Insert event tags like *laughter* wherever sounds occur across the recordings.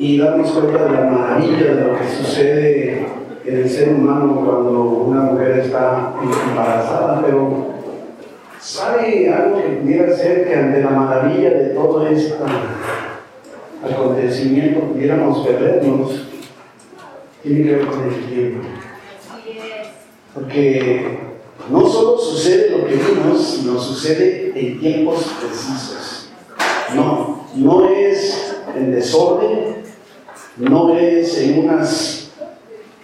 y darnos cuenta de la maravilla de lo que sucede en el ser humano cuando una mujer está embarazada, pero ¿sabe algo que pudiera ser que ante la maravilla de todo este acontecimiento pudiéramos perdernos? Tiene que ver con el tiempo. Porque no solo sucede lo que vimos, sino sucede en tiempos precisos. No, no es en desorden, no es en unas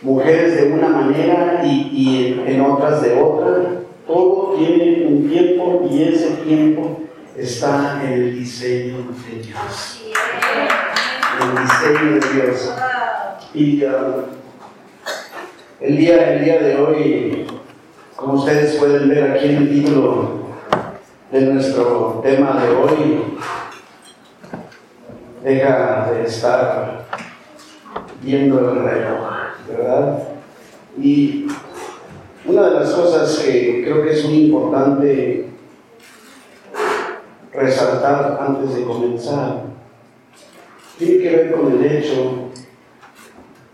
mujeres de una manera y, en, otras de otra. Todo tiene un tiempo y ese tiempo está en el diseño de Dios. En el diseño de Dios. Y uh, el, día, el día de hoy, como ustedes pueden ver aquí en el título de nuestro tema de hoy, deja de estar viendo el reloj, ¿verdad? Y una de las cosas que creo que es muy importante resaltar antes de comenzar tiene que ver con el hecho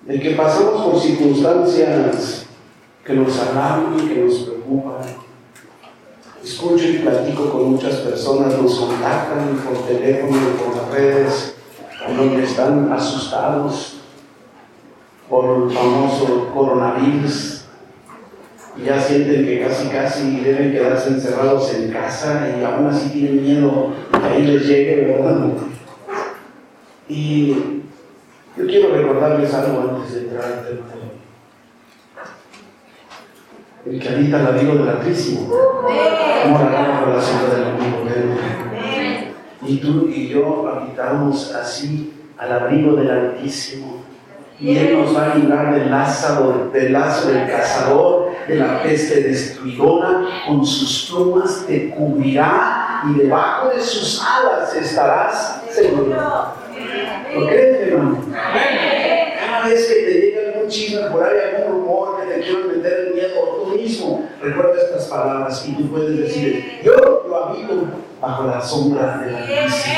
de que pasamos por circunstancias que nos alarman, que nos preocupan. Escucho y platico con muchas personas, nos contactan por teléfono, por las redes, donde están asustados, por el famoso coronavirus. Y ya sienten que casi casi deben quedarse encerrados en casa y aún así tienen miedo que ahí les llegue, ¿verdad? Y yo quiero recordarles algo antes de entrar al tema El que habita el abrigo del Altísimo. Morará por la sombra del Omnipotente. Y tú y yo habitamos así al abrigo del Altísimo y Él nos va a librar del lazo, del lazo del cazador, de la peste destruidora, con sus plumas te cubrirá y debajo de sus alas estarás seguro. ¿Lo crees, hermano? Cada vez que te llega algún chisme por ahí, algún rumor que te quieran meter miedo, tú mismo recuerda estas palabras y tú puedes decir, yo lo habito bajo la sombra de la iglesia.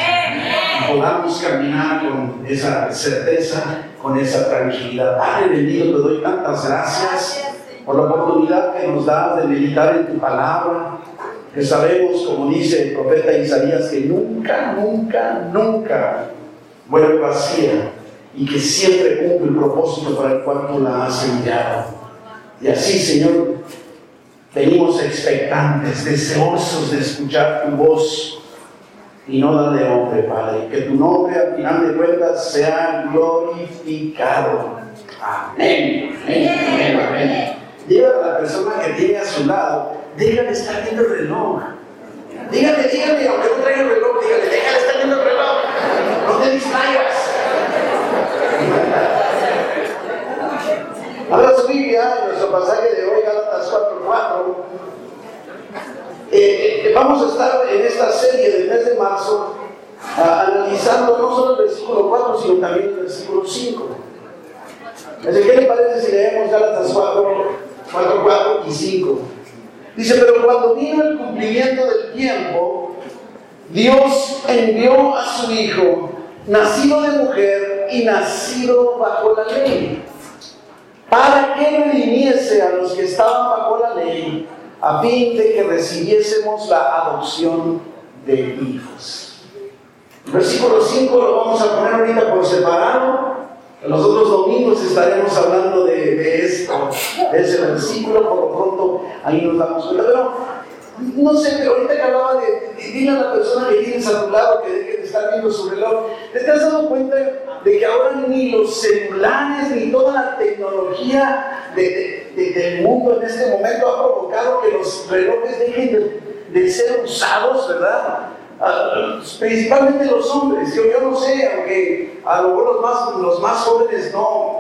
Y podamos caminar con esa certeza con esa tranquilidad. Padre bendito, te doy tantas gracias por la oportunidad que nos das de meditar en tu palabra, que sabemos, como dice el profeta Isaías, que nunca, nunca, nunca vuelve vacía y que siempre cumple el propósito para el cual tú la has enviado. Y así, Señor, venimos expectantes, deseosos de escuchar tu voz y no la de hombre, Padre. Que tu nombre al final de cuentas sea glorificado. Amén. Amén. Amén. Diga a la persona que tiene a su lado, déjale estar viendo el reloj. Dígale, dígale, aunque no traiga el reloj, dígale, déjale estar viendo el reloj. No te distraigas. Ahora su Biblia, en nuestro pasaje de hoy, Gálatas 4.4. Eh, eh, vamos a estar en esta serie del mes de marzo analizando no solo el versículo 4, sino también el versículo 5. ¿qué le parece si leemos Gálatas 4, 4, 4 y 5? Dice, pero cuando vino el cumplimiento del tiempo, Dios envió a su Hijo, nacido de mujer y nacido bajo la ley, para que redimiese a los que estaban bajo la ley a fin de que recibiésemos la adopción de hijos. versículo 5 lo vamos a poner ahorita por separado. En los otros domingos estaremos hablando de, esto, de ese versículo, por lo pronto ahí nos damos cuenta. Pero no sé, ahorita que hablaba de, dile a la persona que tienes a tu lado que deje de estar viendo su reloj, ¿te has dado cuenta de que ahora ni los celulares ni toda la tecnología del mundo en este momento ha provocado que los relojes dejen de, ser usados, ¿verdad? Ah, principalmente los hombres, yo, yo no sé, aunque a lo mejor los más, los más jóvenes no,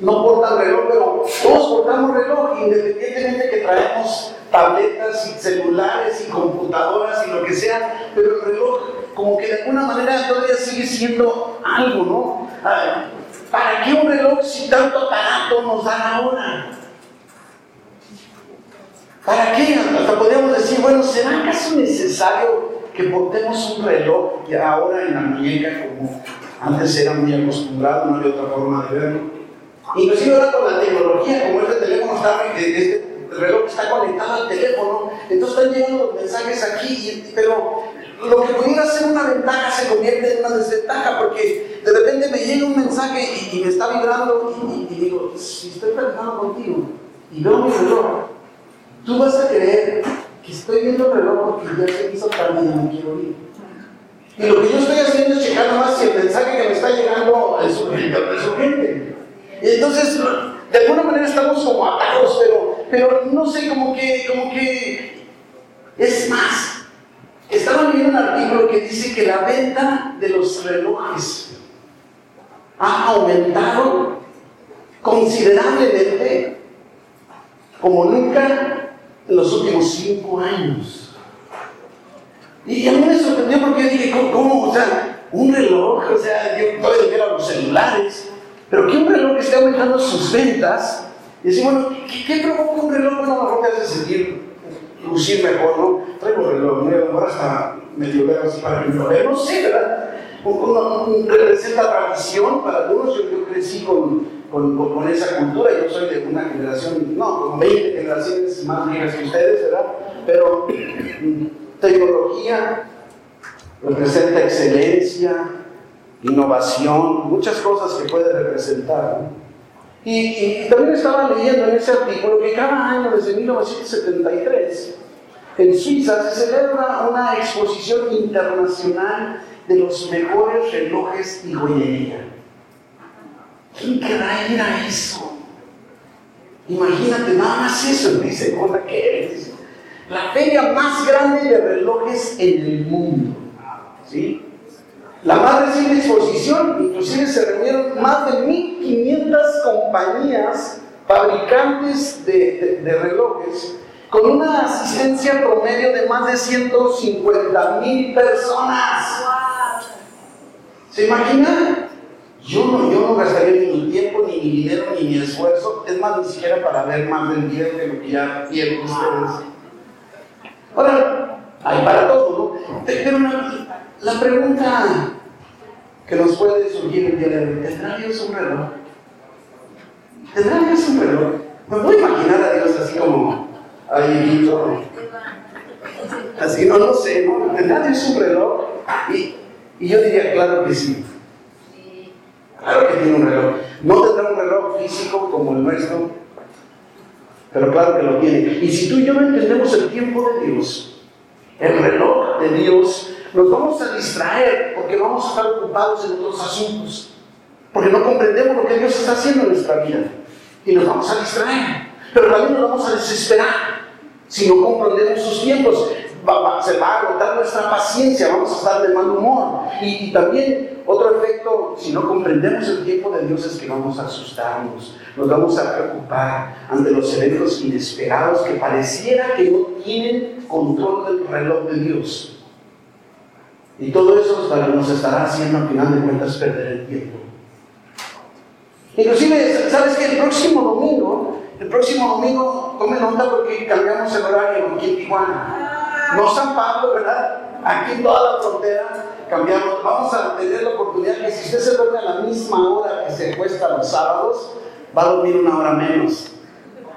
no portan reloj, pero todos portamos reloj, independientemente que traemos tabletas y celulares y computadoras y lo que sea, pero el reloj como que de alguna manera todavía sigue siendo algo, ¿no? ¿Para qué un reloj si tanto aparato nos da ahora? ¿Para qué? Hasta podríamos decir, bueno, ¿será acaso necesario que portemos un reloj ahora en la muñeca como Antes era muy acostumbrado, no había otra forma de verlo. Inclusive ahora con la tecnología, como este teléfono está, este reloj está conectado al teléfono, entonces están llegando los mensajes aquí, pero lo que pudiera ser una ventaja se convierte en una desventaja porque de repente me llega un mensaje y, me está vibrando y, digo, si estoy platicando contigo y veo mi reloj, tú vas a creer que estoy viendo el reloj porque ya se hizo tarde y no quiero ir. Y lo que yo estoy haciendo es checar nomás si el mensaje que me está llegando es urgente. Y entonces, de alguna manera estamos como atados, pero, pero no sé, como que, como que es más. Estaba leyendo un artículo que dice que la venta de los relojes ha aumentado considerablemente como nunca en los últimos cinco años. Y a mí me sorprendió porque dije, ¿cómo? O sea, un reloj, o sea, yo todavía a los celulares, pero que un reloj esté aumentando sus ventas, y decir, bueno, ¿qué, qué provoca un reloj? Bueno, mejor te hace sentir lucir mejor, ¿no? Traigo reloj, ¿no? a lo mejor hasta medio ver así para que lo no sé, ¿verdad? representa tradición para algunos, yo, crecí con, con, con, esa cultura, yo soy de una generación, no, con 20 generaciones más viejas que ustedes, ¿verdad? Pero tecnología representa excelencia, innovación, muchas cosas que puede representar. Y, también estaba leyendo en ese artículo que cada año desde 1973 en Suiza se celebra una exposición internacional de los mejores relojes y joyería. ¿Quién querrá ir a eso? Imagínate nada más eso, dice, que es la feria más grande de relojes en el mundo. ¿sí? La más reciente exposición, inclusive se reunieron más de 1.500 compañías fabricantes de, relojes con una asistencia promedio de más de 150 mil personas. ¿Se imaginan? Yo no, yo no gastaría ni mi tiempo, ni mi dinero, ni mi esfuerzo, es más, ni siquiera para ver más del día de lo que ya vieron ustedes. Ahora, hay para todo, ¿no? Pero la, pregunta que nos puede surgir el día de hoy, ¿tendrá Dios un reloj? ¿Tendrá Dios un reloj? Me a imaginar a Dios así como ahí, así, no lo sé, ¿no? ¿Tendrá Dios un reloj? Y, y yo diría, claro que sí. Claro que tiene un reloj. No tendrá un reloj físico como el nuestro, pero claro que lo tiene. Y si tú y yo no entendemos el tiempo de Dios, el reloj de Dios, nos vamos a distraer porque vamos a estar ocupados en otros asuntos. Porque no comprendemos lo que Dios está haciendo en nuestra vida. Y nos vamos a distraer. Pero también nos vamos a desesperar si no comprendemos sus tiempos se va a agotar nuestra paciencia, vamos a estar de mal humor. Y, también otro efecto, si no comprendemos el tiempo de Dios, es que vamos a asustarnos, nos vamos a preocupar ante los eventos inesperados que pareciera que no tienen control del reloj de Dios. Y todo eso nos estará haciendo al final de cuentas perder el tiempo. Inclusive, ¿sabes que El próximo domingo, el próximo domingo, tome nota porque cambiamos el horario aquí en Tijuana no San Pablo, ¿verdad? Aquí en toda la frontera cambiamos. Vamos a tener la oportunidad que si usted se duerme a la misma hora que se cuesta los sábados, va a dormir una hora menos.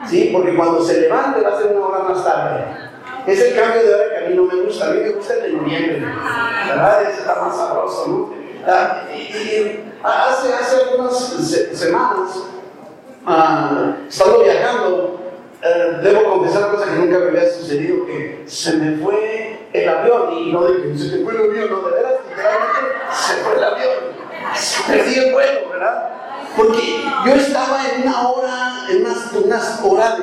¿Sí? Porque cuando se levante va a ser una hora más tarde. Es el cambio de hora que a mí no me gusta. A mí me gusta el de noviembre. ¿Verdad? Ese está más sabroso, ¿no? Ah, y, hace, hace algunas semanas, uh, estando viajando, eh, debo confesar cosa que nunca me había sucedido, que se me fue el avión y no que se me fue el avión, no, de veras, literalmente se fue el avión. Perdí el vuelo, ¿verdad? Porque yo estaba en una hora, en unas, unas horas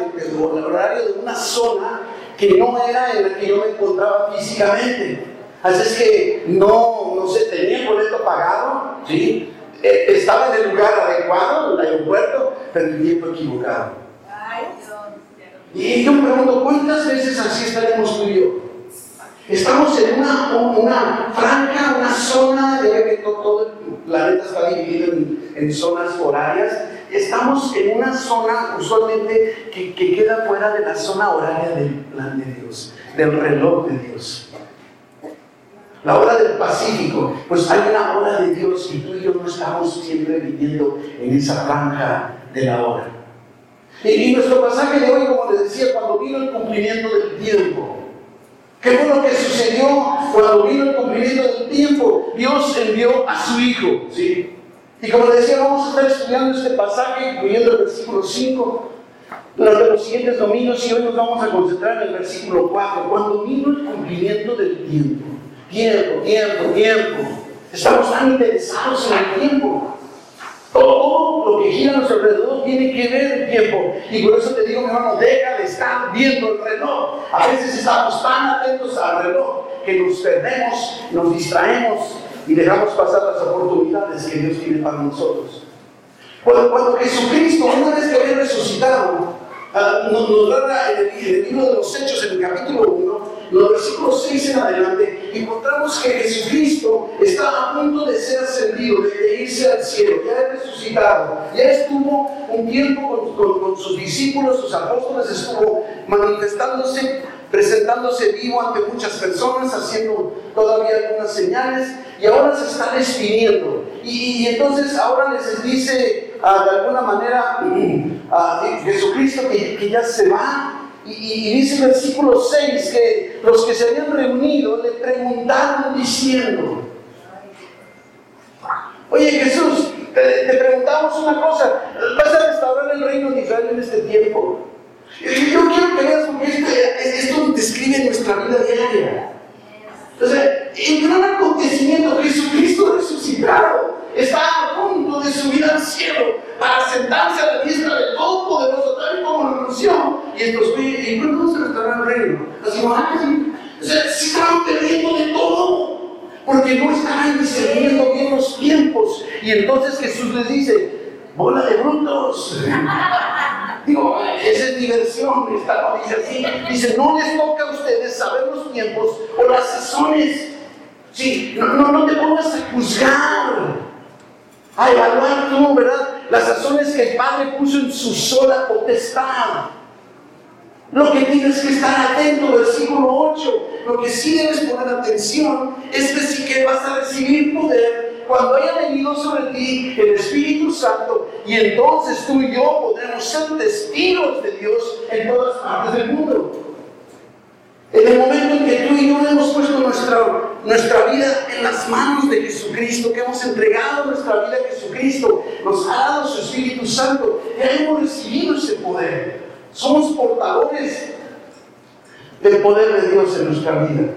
horario de una zona que no era en la que yo me encontraba físicamente. Así es que no, no sé, tenía el boleto pagado, ¿sí? Eh, estaba en el lugar adecuado, en el aeropuerto, pero el tiempo equivocado. Y yo me pregunto, ¿cuántas veces así estaremos tú y yo? Estamos en una, una franja, una zona, ya que todo, el planeta está dividido en, zonas horarias, estamos en una zona usualmente que, que, queda fuera de la zona horaria del plan de Dios, del reloj de Dios. la hora del Pacífico. Pues hay una hora de Dios y tú y yo no estamos siempre viviendo en esa franja de la hora. Y, nuestro pasaje de hoy, como les decía, cuando vino el cumplimiento del tiempo. ¿Qué fue lo que sucedió cuando vino el cumplimiento del tiempo? Dios envió a su Hijo. ¿sí? Y como les decía, vamos a estar estudiando este pasaje, incluyendo el versículo 5, durante los siguientes domingos y hoy nos vamos a concentrar en el versículo 4, cuando vino el cumplimiento del tiempo. Tiempo, tiempo, tiempo. Estamos tan interesados en el tiempo. Todo lo que gira a nuestro alrededor tiene que ver el tiempo. Y por eso te digo, mi hermano, deja de estar viendo el reloj. A veces estamos tan atentos al reloj que nos perdemos, nos distraemos y dejamos pasar las oportunidades que Dios tiene para nosotros. Cuando, cuando Jesucristo, una vez que había resucitado, uh, nos, nos, narra en el, el, libro de los Hechos, en el capítulo 1, en los versículos 6 en adelante, encontramos que Jesucristo está a punto de ser ascendido, de, irse al cielo, ya ha resucitado, ya estuvo un tiempo con, con, con sus discípulos, sus apóstoles, estuvo manifestándose presentándose vivo ante muchas personas, haciendo todavía algunas señales, y ahora se está despidiendo. Y, entonces ahora les dice uh, de alguna manera uh, *clears throat* Jesucristo que, ya se va. Y, dice el versículo 6 que los que se habían reunido le preguntaron diciendo, oye Jesús, te, preguntamos una cosa, ¿vas a restaurar el reino de Israel en este tiempo? Yo quiero que veas porque esto, esto describe nuestra vida diaria. Entonces, el gran acontecimiento, Jesucristo resucitado, está a punto de subir al cielo para sentarse a la diestra del Todopoderoso, tal y como lo anunció. Y entonces, ¿y cuándo se restaurará el reino? Así, o sea, se estaban perdiendo de todo, porque no estaban discerniendo bien los tiempos. Y entonces Jesús les dice, bola de brutos. *laughs* Digo, esa es diversión, esta dice así. Dice, no les toca a ustedes saber los tiempos o las sazones. Sí, no, no, te pongas a juzgar, a evaluar tú, ¿verdad? Las sazones que el Padre puso en su sola potestad. Lo que tienes que estar atento, versículo 8, lo que sí debes poner atención es decir que vas a recibir poder cuando haya venido sobre ti el Espíritu Santo y entonces tú y yo podremos ser testigos de Dios en todas partes del mundo. En el momento en que tú y yo hemos puesto nuestra, nuestra vida en las manos de Jesucristo, que hemos entregado nuestra vida a Jesucristo, nos ha dado su Espíritu Santo, ya hemos recibido ese poder. Somos portadores del poder de Dios en nuestra vida.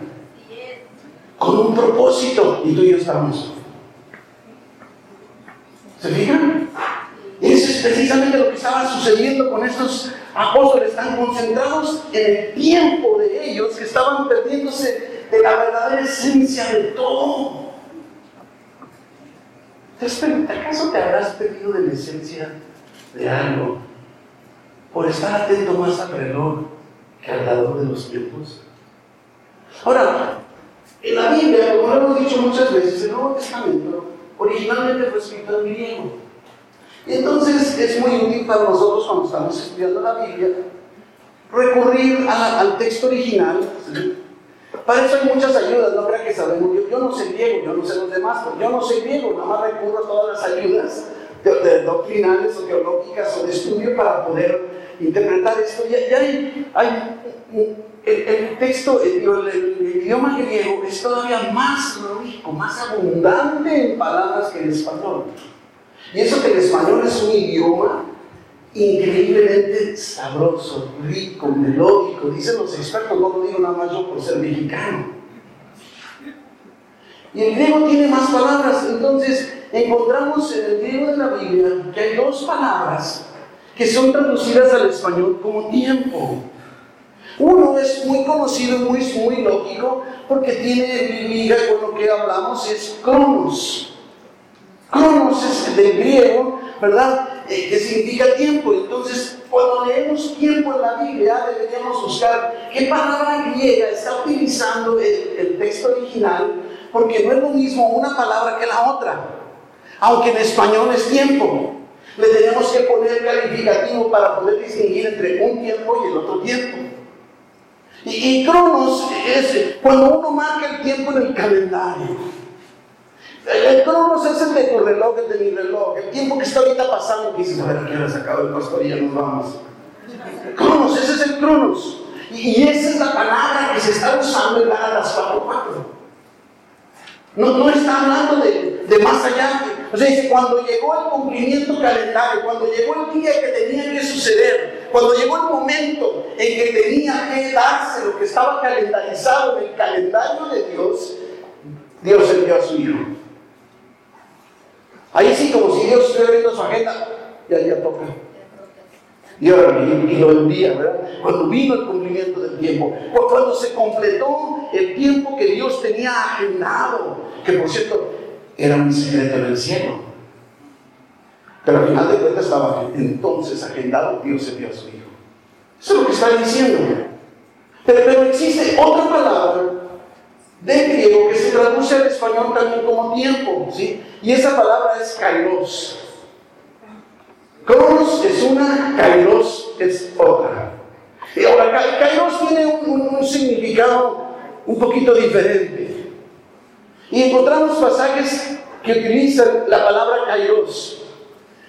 Con un propósito. Y tú y yo estamos. ¿Se fijan? Eso es precisamente lo que estaba sucediendo con estos apóstoles tan concentrados en el tiempo de ellos que estaban perdiéndose de la verdadera esencia de todo. ¿Acaso te habrás perdido de la esencia de algo por estar atento más al reloj que al dador de los tiempos? Ahora, en la Biblia, como lo hemos dicho muchas veces, el Nuevo Testamento originalmente fue escrito en griego. Y entonces es muy útil para nosotros cuando estamos estudiando la Biblia recurrir al texto original. Para eso hay muchas ayudas, no crean que sabemos. Yo, yo, no sé griego, yo no sé los demás, pero yo no sé griego, nada más recurro a todas las ayudas de, doctrinales o teológicas o de estudio para poder interpretar esto. Ya hay, hay el, texto, el, el, el, idioma griego es todavía más rico, más abundante en palabras que el español. Y eso que el español es un idioma increíblemente sabroso, rico, melódico. Dicen los expertos, no lo digo nada más yo por ser mexicano. Y el griego tiene más palabras. Entonces, encontramos en el griego de la Biblia que hay dos palabras que son traducidas al español como tiempo. Uno es muy conocido, muy, muy lógico, porque tiene liga con lo que hablamos, es cronos. Cronos es del griego, ¿verdad? Eh, que significa tiempo. Entonces, cuando leemos tiempo en la Biblia, deberíamos buscar qué palabra griega está utilizando el, el texto original, porque no es lo mismo una palabra que la otra. Aunque en español es tiempo. Le tenemos que poner calificativo para poder distinguir entre un tiempo y el otro tiempo. Y, Cronos es cuando uno marca el tiempo en el calendario. El, Cronos es el de tu reloj, el de mi reloj. El tiempo que está ahorita pasando, que dices, a ver, ¿qué hora se acaba el pastor y ya nos vamos? Cronos, ese es el Cronos. Y, esa es la palabra que se está usando en Gálatas 4.4. No, no está hablando de, de más allá. O sea, dice, cuando llegó el cumplimiento calendario, cuando llegó el día que tenía que suceder, cuando llegó el momento en que tenía que darse lo que estaba calendarizado en el calendario de Dios, Dios envió a su Hijo. Ahí sí, como si Dios estuviera viendo su agenda, ya, ya toca. Y, y, lo envía, ¿verdad? Cuando vino el cumplimiento del tiempo, cuando se completó el tiempo que Dios tenía agendado, que por cierto era un secreto en el cielo. Pero al final de cuentas estaba entonces agendado, Dios envió a su Hijo. Eso es lo que está diciendo. Pero, pero existe otra palabra de griego que se traduce al español también como tiempo, ¿sí? Y esa palabra es kairos. Cronos es una, kairos es otra. Y ahora, kairos tiene un, significado un poquito diferente. Y encontramos pasajes que utilizan la palabra kairos.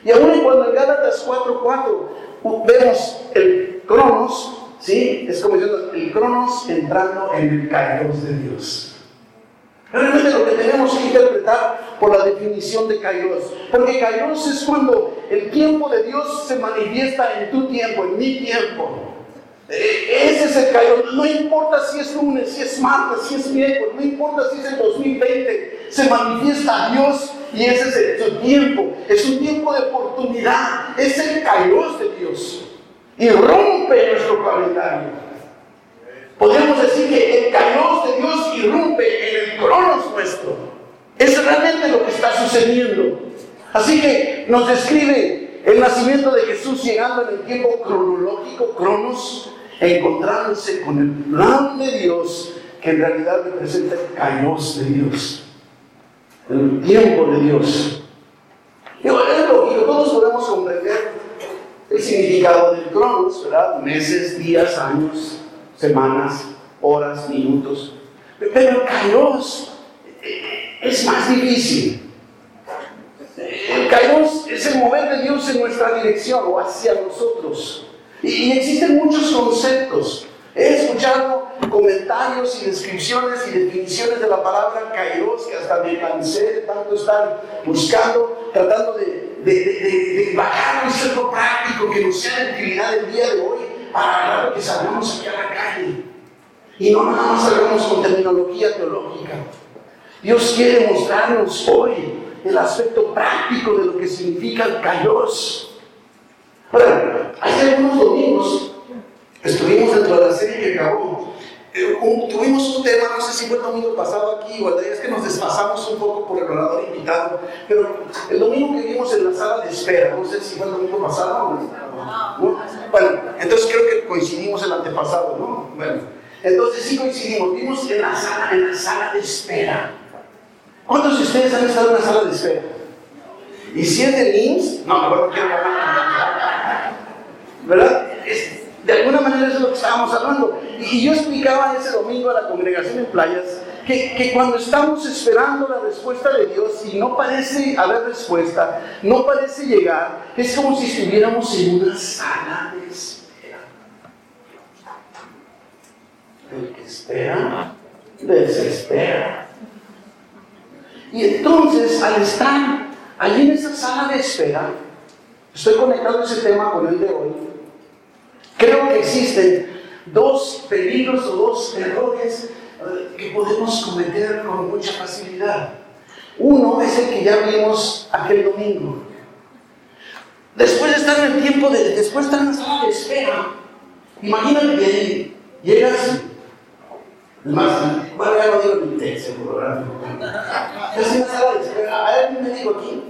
Y aún cuando en Gálatas 4.4 vemos el cronos, ¿sí? Es como diciendo el cronos entrando en el kairos de Dios. Realmente lo que tenemos que interpretar por la definición de Kairos. Porque Kairos es cuando el tiempo de Dios se manifiesta en tu tiempo, en mi tiempo. Eh, ese es el Kairos. No importa si es lunes, si es martes, si es miércoles, no importa si es el 2020. Se manifiesta Dios y ese es su tiempo. Es un tiempo de oportunidad. Es el Kairos de Dios. Y rompe nuestro calendario. Podríamos decir que el kairos de Dios irrumpe en el cronos nuestro. Es realmente lo que está sucediendo. Así que nos describe el nacimiento de Jesús llegando en el tiempo cronológico, cronos, encontrándose con el plan de Dios que en realidad representa el kairos de Dios. El tiempo de Dios. Y es lógico, todos podemos comprender el significado del cronos, ¿verdad? Meses, días, años, semanas, horas, minutos. Pero kairos eh, es más difícil. El kairos es el mover de Dios en nuestra dirección o hacia nosotros. Y, existen muchos conceptos. He escuchado comentarios y descripciones y definiciones de la palabra kairos que hasta me cansé de tanto estar buscando, tratando de, de, de, bajar un centro práctico que nos sea de utilidad el día de hoy para que salgamos aquí a la calle. Y no nada más salgamos con terminología teológica. Dios quiere mostrarnos hoy el aspecto práctico de lo que significa el kairos. Ahora, hace algunos domingos estuvimos dentro de la serie que acabó. Eh, tuvimos un tema, no sé si fue el domingo pasado aquí o el día, es que nos desfasamos un poco por el orador invitado, pero el domingo que vimos en la sala de espera, no sé si fue el domingo pasado. ¿no? Bueno, entonces creo que coincidimos el antepasado, ¿no? Bueno, entonces sí coincidimos, vimos en la sala, en la sala de espera. ¿Cuántos de ustedes han estado en la sala de espera? ¿Y si es de NIMS? No, mejor no quiero hablar. ¿Verdad? De alguna manera eso es lo que estábamos hablando. Y, yo explicaba ese domingo a la congregación en playas que, que, cuando estamos esperando la respuesta de Dios y no parece haber respuesta, no parece llegar, es como si estuviéramos en una sala de espera. El que espera, desespera. Y entonces, al estar allí en esa sala de espera, estoy conectando ese tema con el de hoy, creo que existen dos peligros o dos errores eh, que podemos cometer con mucha facilidad. Uno es el que ya vimos aquel domingo. Después de estar en el tiempo de, después de estar en la sala de espera, imagínate que llegas, más, bueno, ya no digo ni te seguro, ¿verdad? Estás en la sala de espera, ¿hay algún médico aquí?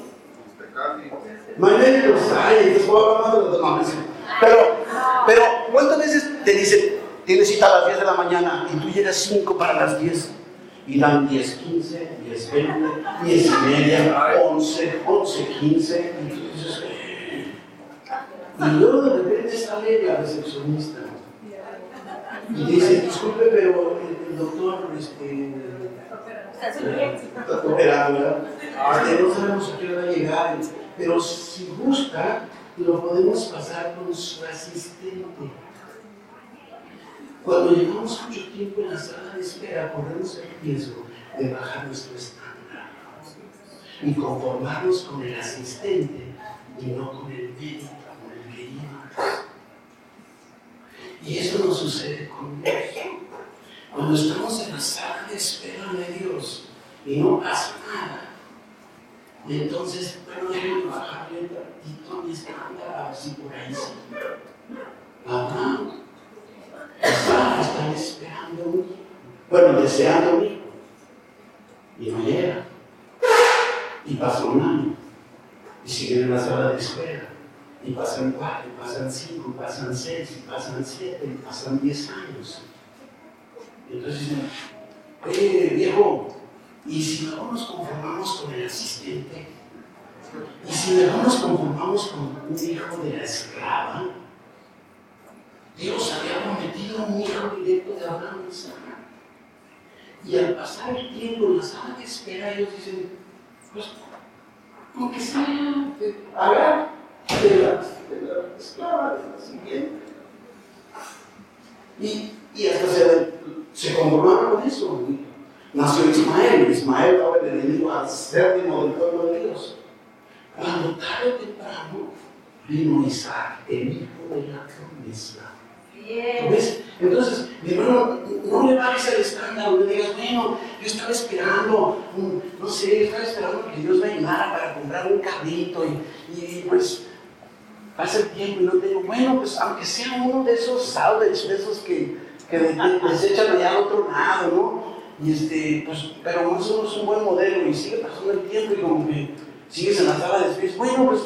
Médicos, ay, entonces puedo hablar más de los demás. Pero, pero, ¿cuántas veces te dicen, tienes cita a las 10 de la mañana y tú llegas 5 para las 10? Y dan 10, 15, 10, 20, 10 y media, 11, 11, 15. Y tú dices, y luego de repente sale la recepcionista. Y dice, disculpe, pero el, doctor, este, está operando, ¿verdad? Este, no sabemos a qué hora va a llegar, pero si gusta, lo podemos pasar con su asistente. Cuando llevamos mucho tiempo en la sala de espera, corremos el riesgo de bajar nuestro estándar y conformarnos con el asistente y no con el médico, con el querido. Y eso no sucede con Dios. Cuando estamos en la sala de espera de Dios y no pasa nada, y entonces, bueno, déjenme bajarle un mi estándar, así por ahí. Abraham estaba esperando bueno, deseando un hijo. Y no llega. Y pasa un año. Y siguen en la sala de espera. Y pasan cuatro, y pasan cinco, y pasan seis, y pasan siete, y pasan diez años. Y entonces dicen, oye, viejo, ¿y si no nos conformamos con el asistente? ¿Y si no nos conformamos con un hijo de la esclava? Dios había prometido un hijo directo de Abraham y Sara. Y al pasar el tiempo la sala de espera, ellos dicen, pues, aunque sea, de la, esclava, de la siguiente. Y, y hasta se, se conformaron con eso. Nació Ismael, Ismael estaba el enemigo acérrimo del pueblo de Dios. Cuando tarde o temprano vino Isaac, el hijo de la promesa. ¿Ves? Entonces, mi hermano, no le bajes el estándar, no le digas, bueno, yo estaba esperando, no sé, estaba esperando que Dios me ayudara para comprar un carrito y, pues pasa el tiempo y no tengo, bueno, pues aunque sea uno de esos salvage, de esos que, que desechan allá al otro lado, ¿no? Y este, pues, pero no somos un buen modelo y sigue pasando el tiempo y como que sigues en la sala de espíritus, bueno, pues,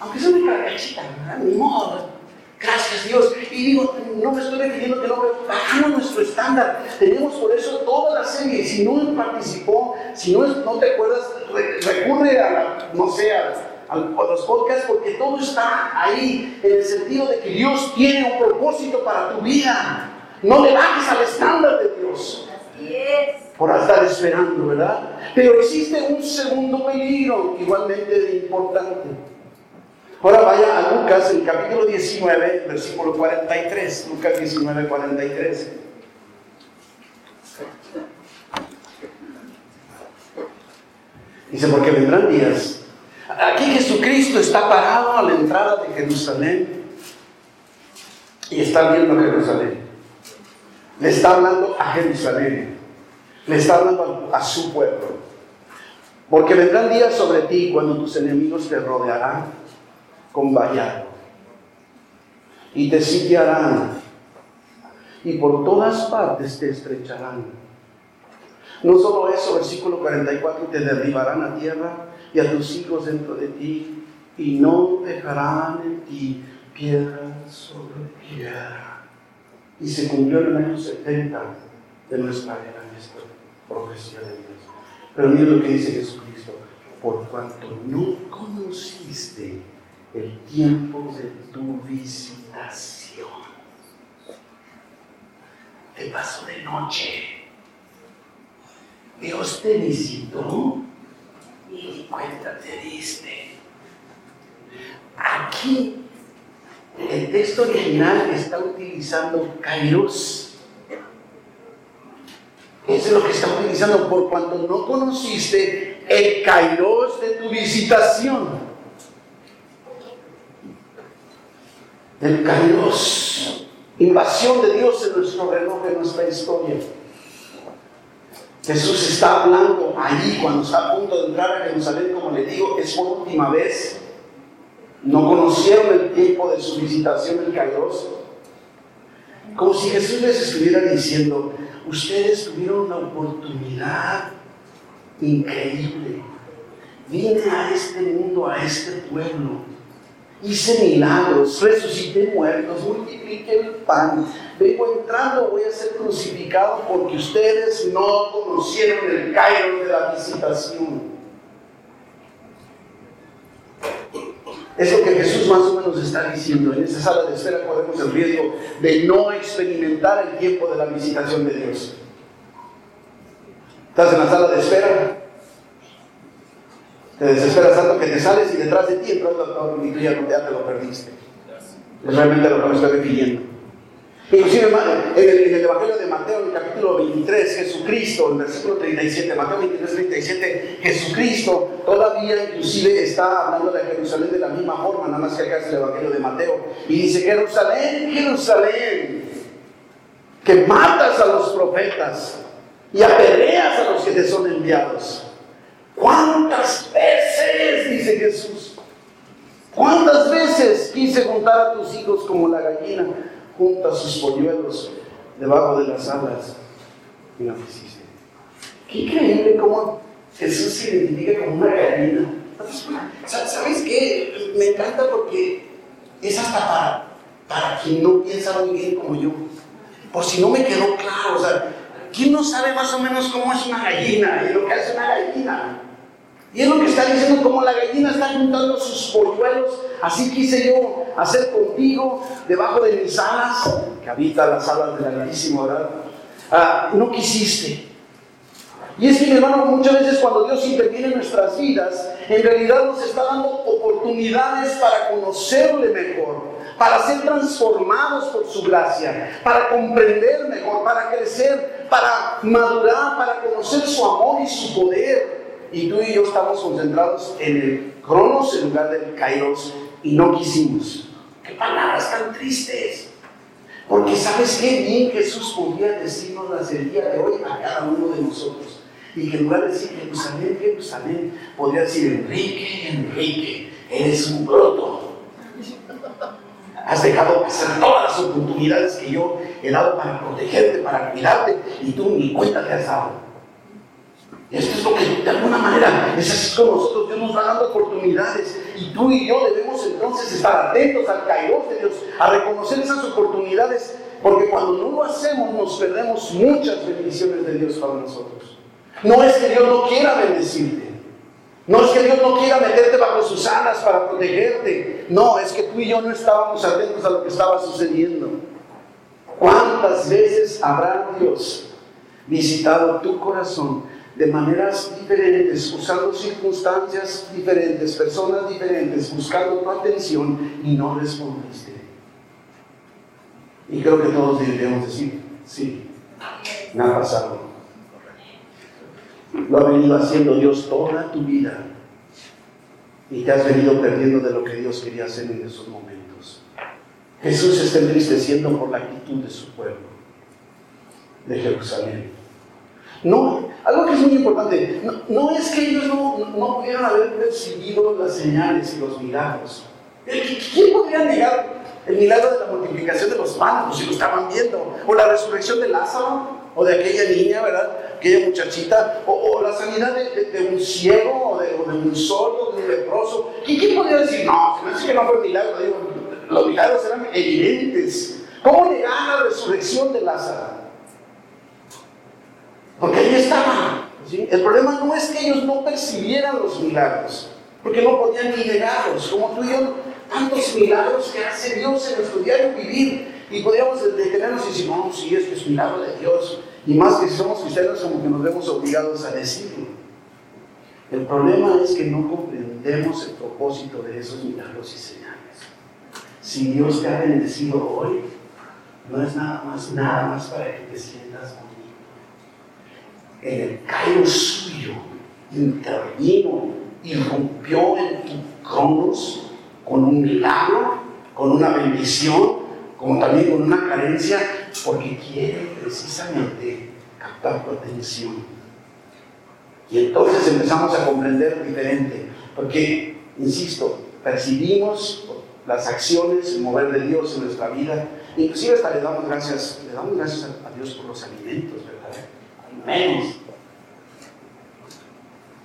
aunque sea una cargachita. Ni modo, Gracias Dios. Y digo, no me estoy refiriendo que no bajamos nuestro estándar. Tenemos por eso toda la serie. Si no participó, si no, no te acuerdas, recurre a la, no sé, a, los podcasts porque todo está ahí en el sentido de que Dios tiene un propósito para tu vida. No le bajes al estándar de Dios. Así es. Por estar esperando, ¿verdad? Pero existe un segundo peligro igualmente importante. Ahora vaya a Lucas, el capítulo 19, versículo 43. Lucas 19, 43. Dice, porque vendrán días. Aquí Jesucristo está parado a la entrada de Jerusalén y está viendo Jerusalén. Le está hablando a Jerusalén. Le está hablando a, su pueblo. Porque vendrán días sobre ti cuando tus enemigos te rodearán con vallado. Y te sitiarán. Y por todas partes te estrecharán. No solo eso, versículo 44, te derribarán a tierra y a tus hijos dentro de ti, y no dejarán en ti piedra sobre piedra. Y se cumplió el año 70 de nuestra era, esta profecía de Dios. Pero mira lo que dice Jesucristo, por cuanto no conociste el tiempo de tu visitación. Te pasó de noche. Dios te visitó y cuenta te diste. Aquí el texto original está utilizando kairos. Eso es lo que está utilizando por cuanto no conociste el kairos de tu visitación. el Kairos, invasión de Dios en nuestro reloj, en nuestra historia. Jesús está hablando ahí cuando está a punto de entrar a Jerusalén, como le digo, es por última vez. No conocieron el tiempo de su visitación en Kairos. Como si Jesús les estuviera diciendo, ustedes tuvieron una oportunidad increíble. Vine a este mundo, a este pueblo, hice milagros, resucité muertos, multipliqué el pan. Vengo entrando, voy a ser crucificado porque ustedes no conocieron el Cairo de la visitación. Es lo que Jesús más o menos está diciendo. En esa sala de espera corremos el riesgo de no experimentar el tiempo de la visitación de Dios. Estás en la sala de espera, te desesperas tanto que te sales y detrás de ti entra el doctor y tú ya, te lo perdiste. Es realmente lo que me estoy pidiendo. Inclusive en el, Evangelio de Mateo, en el capítulo 23, Jesucristo, en el versículo 37, Mateo 23, 37, Jesucristo todavía inclusive está hablando de Jerusalén de la misma forma, nada más que acá es el Evangelio de Mateo. Y dice, Jerusalén, Jerusalén, que matas a los profetas y apedreas a los que te son enviados. ¿Cuántas veces, dice Jesús? ¿Cuántas veces quise juntar a tus hijos como la gallina? Junta sus polluelos debajo de las alas y no quisiste. Qué increíble cómo Jesús se identifica como una gallina. ¿Sabes qué? Me encanta porque es hasta para, para quien no piensa muy bien como yo. Por si no me quedó claro, o sea, ¿quién no sabe más o menos cómo es una gallina y lo que hace una gallina? Y es lo que está diciendo, como la gallina está juntando sus polluelos, así quise yo hacer contigo debajo de mis alas, que habita las alas del Altísimo, ¿verdad? Ah, no quisiste. Y es que, mi hermano, muchas veces cuando Dios interviene en nuestras vidas, en realidad nos está dando oportunidades para conocerle mejor, para ser transformados por su gracia, para comprender mejor, para crecer, para madurar, para conocer su amor y su poder y tú y yo estamos concentrados en el cronos en lugar del kairos y no quisimos. Qué palabras tan tristes. Porque sabes qué bien Jesús podía decirnos el día de hoy a cada uno de nosotros. Y que en lugar de decir Jerusalén, Jerusalén, podría decir Enrique, Enrique, eres un broto. Has dejado pasar todas las oportunidades que yo he dado para protegerte, para cuidarte, y tú ni cuenta te has dado. Esto es lo que de alguna manera es así como nosotros Dios nos va dando oportunidades y tú y yo debemos entonces estar atentos al caer de Dios, a reconocer esas oportunidades, porque cuando no lo hacemos nos perdemos muchas bendiciones de Dios para nosotros. No es que Dios no quiera bendecirte, no es que Dios no quiera meterte bajo sus alas para protegerte, no, es que tú y yo no estábamos atentos a lo que estaba sucediendo. ¿Cuántas veces habrá Dios visitado tu corazón? De maneras diferentes, usando circunstancias diferentes, personas diferentes, buscando tu atención y no respondiste. Y creo que todos deberíamos decir, sí, me ha pasado. Lo ha venido haciendo Dios toda tu vida y te has venido perdiendo de lo que Dios quería hacer en esos momentos. Jesús está entristeciendo por la actitud de su pueblo, de Jerusalén. No, algo que es muy importante, no, es que ellos no, no, pudieran haber percibido las señales y los milagros. ¿Quién podría negar el milagro de la multiplicación de los panes, si lo estaban viendo? O la resurrección de Lázaro, o de aquella niña, ¿verdad? Aquella muchachita, o, la sanidad de, un ciego, o de, un sordo, de un leproso. ¿Quién, podría decir, no, se me hace que no fue milagro? Digo, los milagros eran evidentes. ¿Cómo negar la resurrección de Lázaro? Porque ahí El problema no es que ellos no percibieran los milagros, porque no podían ni negarlos, como tú y yo, tantos milagros que hace Dios en nuestro diario vivir. Y podríamos detenernos y decir, no, sí, esto es milagro de Dios. Y más que si somos cristianos, como que nos vemos obligados a decirlo. El problema es que no comprendemos el propósito de esos milagros y señales. Si Dios te ha bendecido hoy, no es nada más, nada más para que te sientas en el cairo suyo intervino y rompió en tu cronos con un milagro, con una bendición, como también con una carencia, porque quiere precisamente captar tu atención. Y entonces empezamos a comprender diferente, porque, insisto, percibimos las acciones, el mover de Dios en nuestra vida, inclusive hasta le damos gracias, le damos gracias a Dios por los alimentos, menos.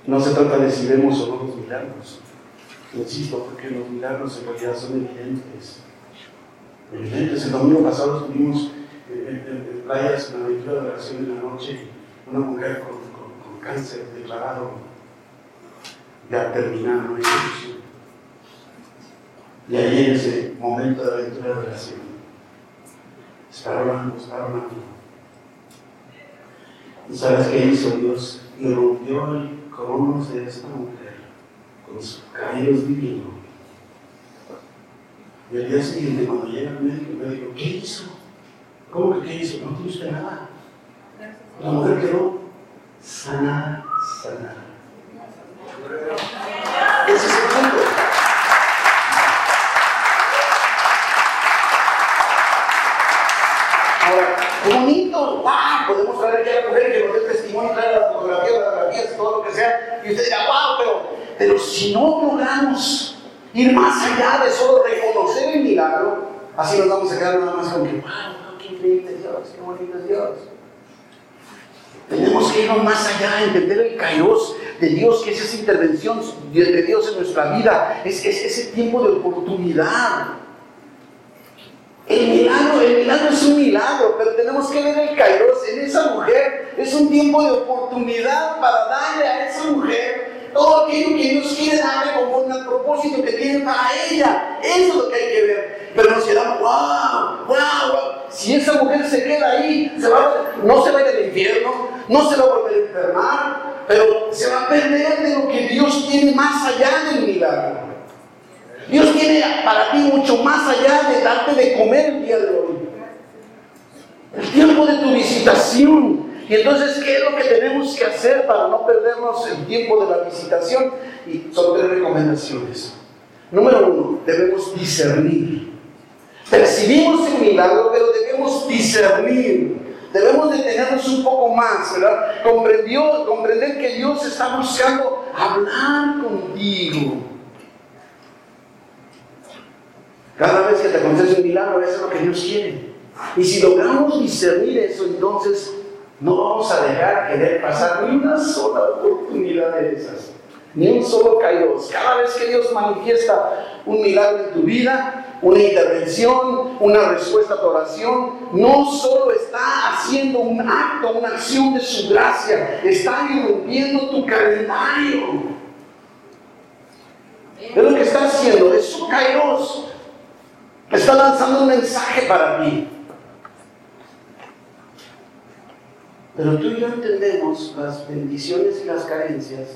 No se trata de si vemos o no los milagros. Insisto, porque los milagros en realidad son evidentes. Evidentes. El domingo pasado estuvimos en, playas en la aventura de oración en la noche, una mujer con, cáncer declarado ya terminado, Y ahí en ese momento de aventura de relación, está hablando, está hablando. ¿Y sabes qué hizo Dios? Le rompió el cronos de esta mujer con sus cabellos divinos. Y al día siguiente, cuando llega el médico, me dijo, ¿qué hizo? ¿Cómo que qué hizo? No tuviste nada. La mujer quedó sanada, sanada. Ese es el punto. Ahora, qué wow, podemos traer aquí a la mujer que nos dé testimonio, traer las fotografías, las fotografías, todo lo que sea, y usted dirá, wow, pero, pero si no logramos ir más allá de solo reconocer el milagro, así nos vamos a quedar nada más con que, wow, qué increíble Dios, qué bonito es Dios. Tenemos que irnos más allá, entender el kairos de Dios, que es esa intervención de Dios en nuestra vida, es ese tiempo de oportunidad. El milagro, el milagro es un milagro, pero tenemos que ver el kairos en esa mujer. Es un tiempo de oportunidad para darle a esa mujer todo aquello que Dios quiere darle conforme al propósito que tiene para ella. Eso es lo que hay que ver. Pero nos quedamos, wow, wow, wow. Si esa mujer se queda ahí, se va, no se va al infierno, no se va a volver a enfermar, pero se va a perder de lo que Dios tiene más allá del milagro. Dios tiene para ti mucho más allá de darte de comer el día de hoy. El tiempo de tu visitación. Y entonces, ¿qué es lo que tenemos que hacer para no perdernos el tiempo de la visitación? Y son tres recomendaciones. Número uno, debemos discernir. Percibimos el milagro, pero debemos discernir. Debemos detenernos un poco más, ¿verdad? Comprender que Dios está buscando hablar contigo. Cada vez que te acontece un milagro, eso es lo que Dios quiere. Y si logramos discernir eso, entonces no vamos a dejar querer pasar ni una sola oportunidad de esas, ni un solo kairos. Cada vez que Dios manifiesta un milagro en tu vida, una intervención, una respuesta a tu oración, no solo está haciendo un acto, una acción de su gracia, está irrumpiendo tu calendario. Es lo que está haciendo, es su kairos. Está lanzando un mensaje para ti. Pero tú y yo entendemos las bendiciones y las carencias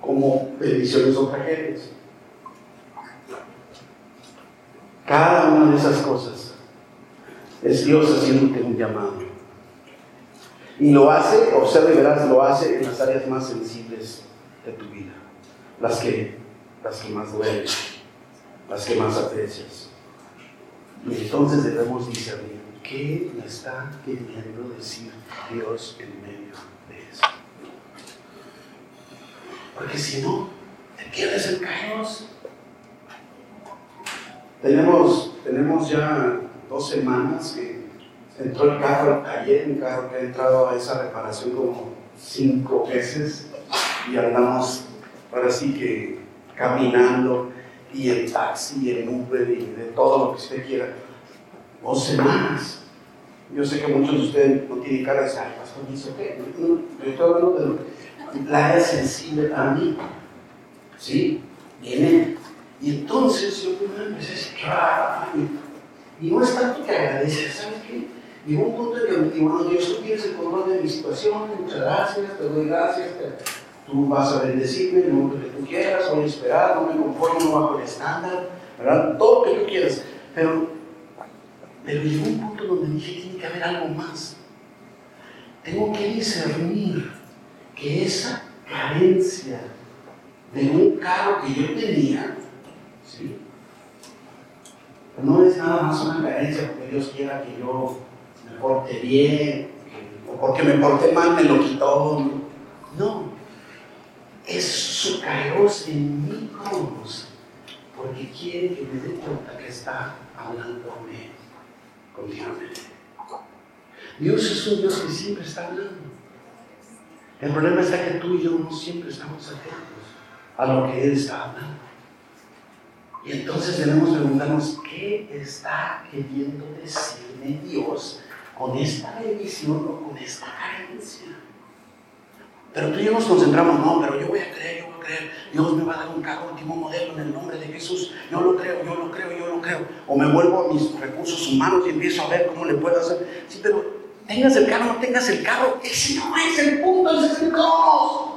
como bendiciones o tragedias. Cada una de esas cosas es Dios haciéndote un llamado. Y lo hace, observe verás, lo hace en las áreas más sensibles de tu vida, las que, las que más duelen las que más aprecias. Y entonces debemos discernir qué me está queriendo decir Dios en medio de eso. Porque si no, te pierdes el caos. Tenemos, tenemos ya dos semanas que entró el carro ayer, un carro que ha entrado a esa reparación como cinco veces y andamos ahora sí que caminando y el taxi, y el Uber y de todo lo que usted quiera. Dos semanas. Yo sé que muchos de ustedes no tienen cara de decir, ay, pastor, ¿y qué? yo estoy hablando de la área sensible a mí. ¿Sí? Viene. Y entonces yo empecé a decir, y, no es tanto que agradecer, ¿sabes qué? Llegó un punto en que, bueno, Dios, tú tienes el control de mi situación, muchas gracias, te doy gracias, tú vas a bendecirme en el que tú quieras, voy a esperar, no me conformo, bajo el estándar, ¿verdad? Todo lo que tú quieras. Pero, pero llegó un punto donde dije, tiene que haber algo más. Tengo que discernir que esa carencia de un carro que yo tenía, ¿sí? no es nada más una carencia porque Dios quiera que yo me porte bien, o porque me porte mal me lo quitó. No, su kairos en mi cronos, porque quiere que me dé cuenta que está hablándome continuamente. Dios es un Dios que siempre está hablando. El problema está que tú y yo no siempre estamos atentos a lo que Él está hablando. Y entonces debemos preguntarnos, ¿qué está queriendo decirme Dios con esta bendición o con esta carencia? Pero tú y yo nos concentramos, no, pero yo voy a creer, voy. Dios me va a dar un carro último modelo en el nombre de Jesús. Yo lo creo, yo lo creo, yo lo creo. O me vuelvo a mis recursos humanos y empiezo a ver cómo le puedo hacer. Sí, pero tengas el carro, no tengas el carro, ese no es el punto, ese es el Cronos.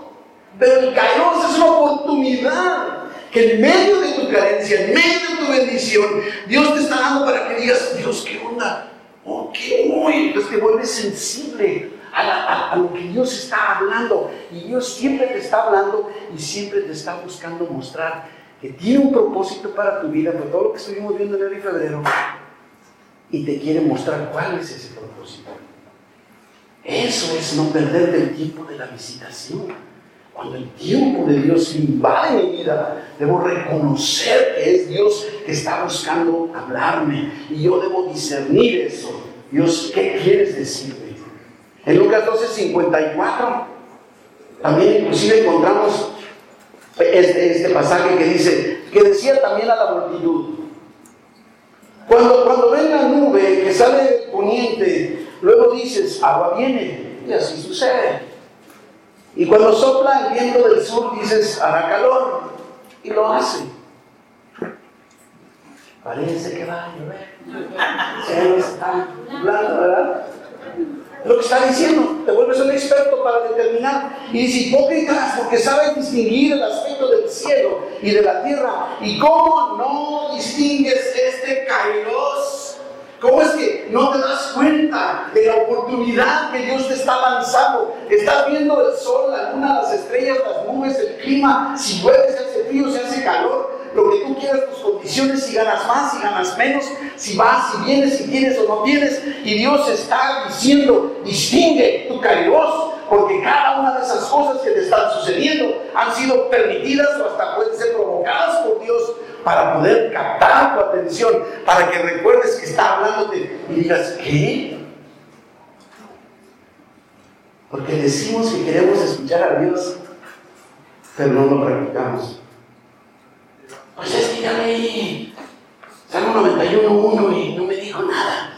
Pero el Kairos es una oportunidad que en medio de tu carencia, en medio de tu bendición, Dios te está dando para que digas, Dios, ¿qué onda? Oh, qué muy, entonces te vuelves sensible a, lo que Dios está hablando. Y Dios siempre te está hablando y siempre te está buscando mostrar que tiene un propósito para tu vida, por todo lo que estuvimos viendo en enero y febrero, y te quiere mostrar cuál es ese propósito. Eso es no perderte el tiempo de la visitación. Cuando el tiempo de Dios invade mi vida, debo reconocer que es Dios que está buscando hablarme y yo debo discernir eso. Dios, ¿qué quieres decirme? En Lucas 12, 54, también inclusive encontramos este, este, pasaje que dice, que decía también a la multitud, cuando, cuando ven la nube que sale del poniente, luego dices, agua viene, y así sucede. Y cuando sopla el viento del sur, dices, hará calor, y lo hace. Parece que va a llover. *laughs* Se está nublando, ¿verdad? Lo que está diciendo, te vuelves un experto para determinar. Y dice hipócritas, porque saben distinguir el aspecto del cielo y de la tierra. ¿Y cómo no distingues este kairos? ¿Cómo es que no te das cuenta de la oportunidad que Dios te está lanzando? Estás viendo el sol, la luna, las estrellas, las nubes, el clima, si llueve, si hace frío, si hace calor, lo que tú quieras, tus condiciones, si ganas más, si ganas menos, si vas, si vienes, si tienes o no tienes. Y Dios está diciendo, distingue tu cariñoso, porque cada una de esas cosas que te están sucediendo han sido permitidas o hasta pueden ser provocadas por Dios para poder captar tu atención, para que recuerdes que está hablándote y digas, ¿qué? Porque decimos que queremos escuchar a Dios, pero no lo practicamos. Pues es que ya leí Salmo 91.1 y no me dijo nada.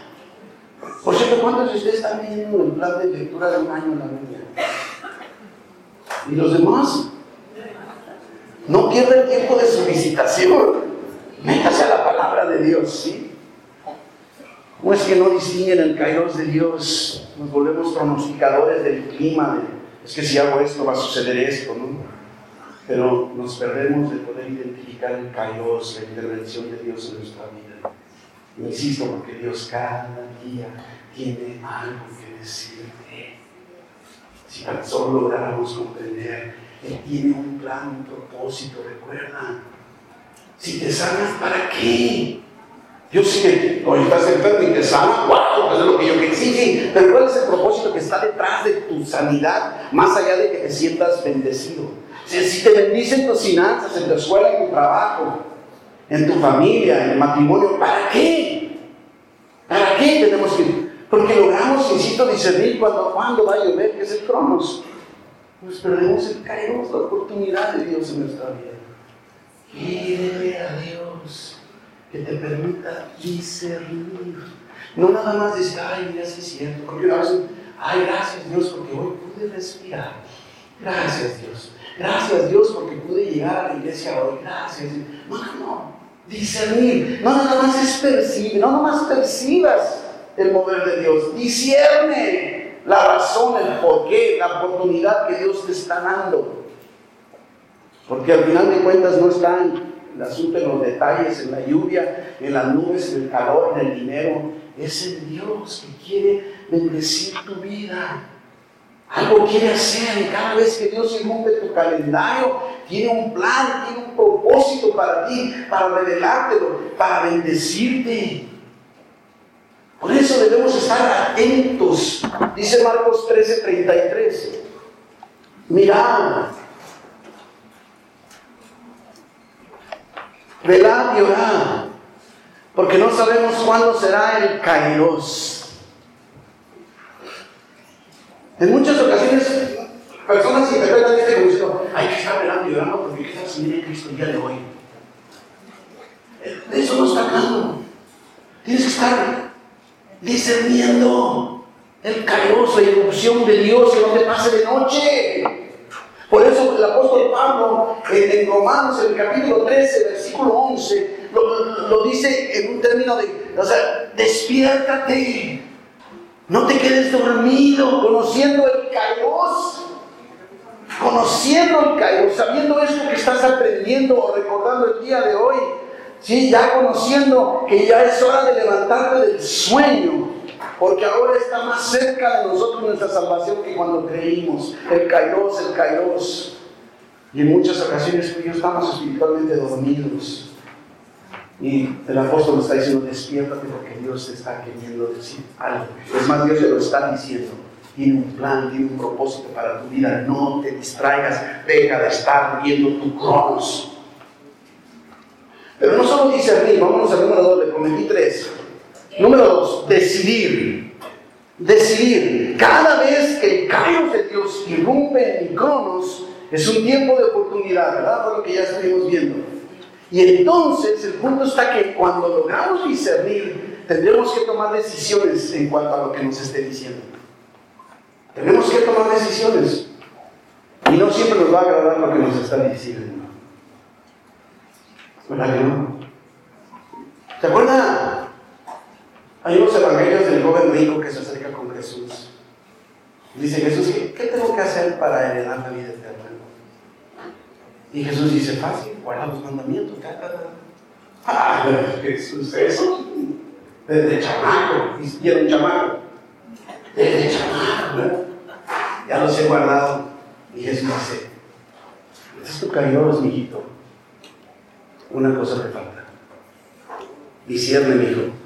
Por cierto, ¿cuántos de ustedes están leyendo el plan de lectura de un año en la Biblia? ¿Y los demás? No pierda el tiempo de su visitación. Métase a la palabra de Dios, ¿sí? ¿Cómo es que no distinguen el kairos de Dios? Nos volvemos pronosticadores del clima. es que si hago esto va a suceder esto, ¿no? Pero nos perdemos de poder identificar el kairos, la intervención de Dios en nuestra vida. Insisto, porque Dios cada día tiene algo que decirte. Si tan solo lográramos comprender él tiene un plan, un propósito, recuerda. Si te sanas, ¿para qué? Yo sé que hoy estás enfermo y te sana, wow, pues es lo que yo quiero. Sí, sí, pero ¿cuál es el propósito que está detrás de tu sanidad, más allá de que te sientas bendecido? Si, te bendicen tus finanzas, en tu escuela, en tu trabajo, en tu familia, en el matrimonio, ¿para qué? ¿Para qué tenemos que.? Porque logramos, insisto, discernir cuando, cuándo va a llover, que es el cronos pues perdemos el caemos la oportunidad de Dios en nuestra vida. Pídele a Dios que te permita discernir. No nada más decir, ay, mira, si es cierto. Porque una vez, ay, gracias Dios porque hoy pude respirar. Gracias Dios. Gracias Dios porque pude llegar a la iglesia hoy. Gracias. No, no, no. Discernir. No nada más es percibir. No nada más percibas el mover de Dios. Discierne la razón, el porqué, la oportunidad que Dios te está dando. Porque al final de cuentas no está en el asunto en los detalles, en la lluvia, en las nubes, en el calor, en el dinero. Es el Dios que quiere bendecir tu vida. Algo quiere hacer y cada vez que Dios irrumpe tu calendario, tiene un plan, tiene un propósito para ti, para revelártelo, para bendecirte. Por eso debemos estar atentos. Dice Marcos 13:33. Mirad. Velad y orad. Porque no sabemos cuándo será el kairos. En muchas ocasiones, personas interpretan este como diciendo, hay que estar velando y orando porque quizás viene Cristo el día de hoy. De eso no está hablando. Tienes que estar discerniendo el caos, la irrupción de Dios que no te pase de noche. Por eso el apóstol Pablo en, Romanos, en el capítulo 13, versículo 11, lo, lo, dice en un término de, o sea, despiértate, no te quedes dormido, conociendo el kairos, conociendo el kairos, sabiendo esto que estás aprendiendo o recordando el día de hoy, ¿sí? ya conociendo que ya es hora de levantarte del sueño, porque ahora está más cerca de nosotros nuestra salvación que cuando creímos. El Kairos, el Kairos. Y en muchas ocasiones tú yo estamos espiritualmente dormidos. Y el apóstol está diciendo, despiértate porque Dios te está queriendo decir algo. Es más, Dios te lo está diciendo. Tiene un plan, tiene un propósito para tu vida. No te distraigas, deja de estar viendo tu cronos. Pero no solo dice mí, vámonos al número 2, le prometí. Número dos, decidir. Decidir. Cada vez que el caos de Dios irrumpe en mi cronos, es un tiempo de oportunidad, ¿verdad? Por lo que ya estuvimos viendo. Y entonces el punto está que cuando logramos discernir, tendremos que tomar decisiones en cuanto a lo que nos esté diciendo. Tenemos que tomar decisiones. Y no siempre nos va a agradar lo que nos está diciendo. ¿Verdad que no? ¿Se acuerdan hay unos evangelios del joven rico que se acerca con Jesús. Dice Jesús, ¿qué, tengo que hacer para heredar la vida eterna? Y Jesús dice, fácil, guarda los mandamientos. Ah, Jesús, eso. Desde chamaco, y era un chamaco. Desde chamaco, Ya los he guardado. Y Jesús dice, es tu cariño, mijito. Una cosa te falta. Discierne, mi hijo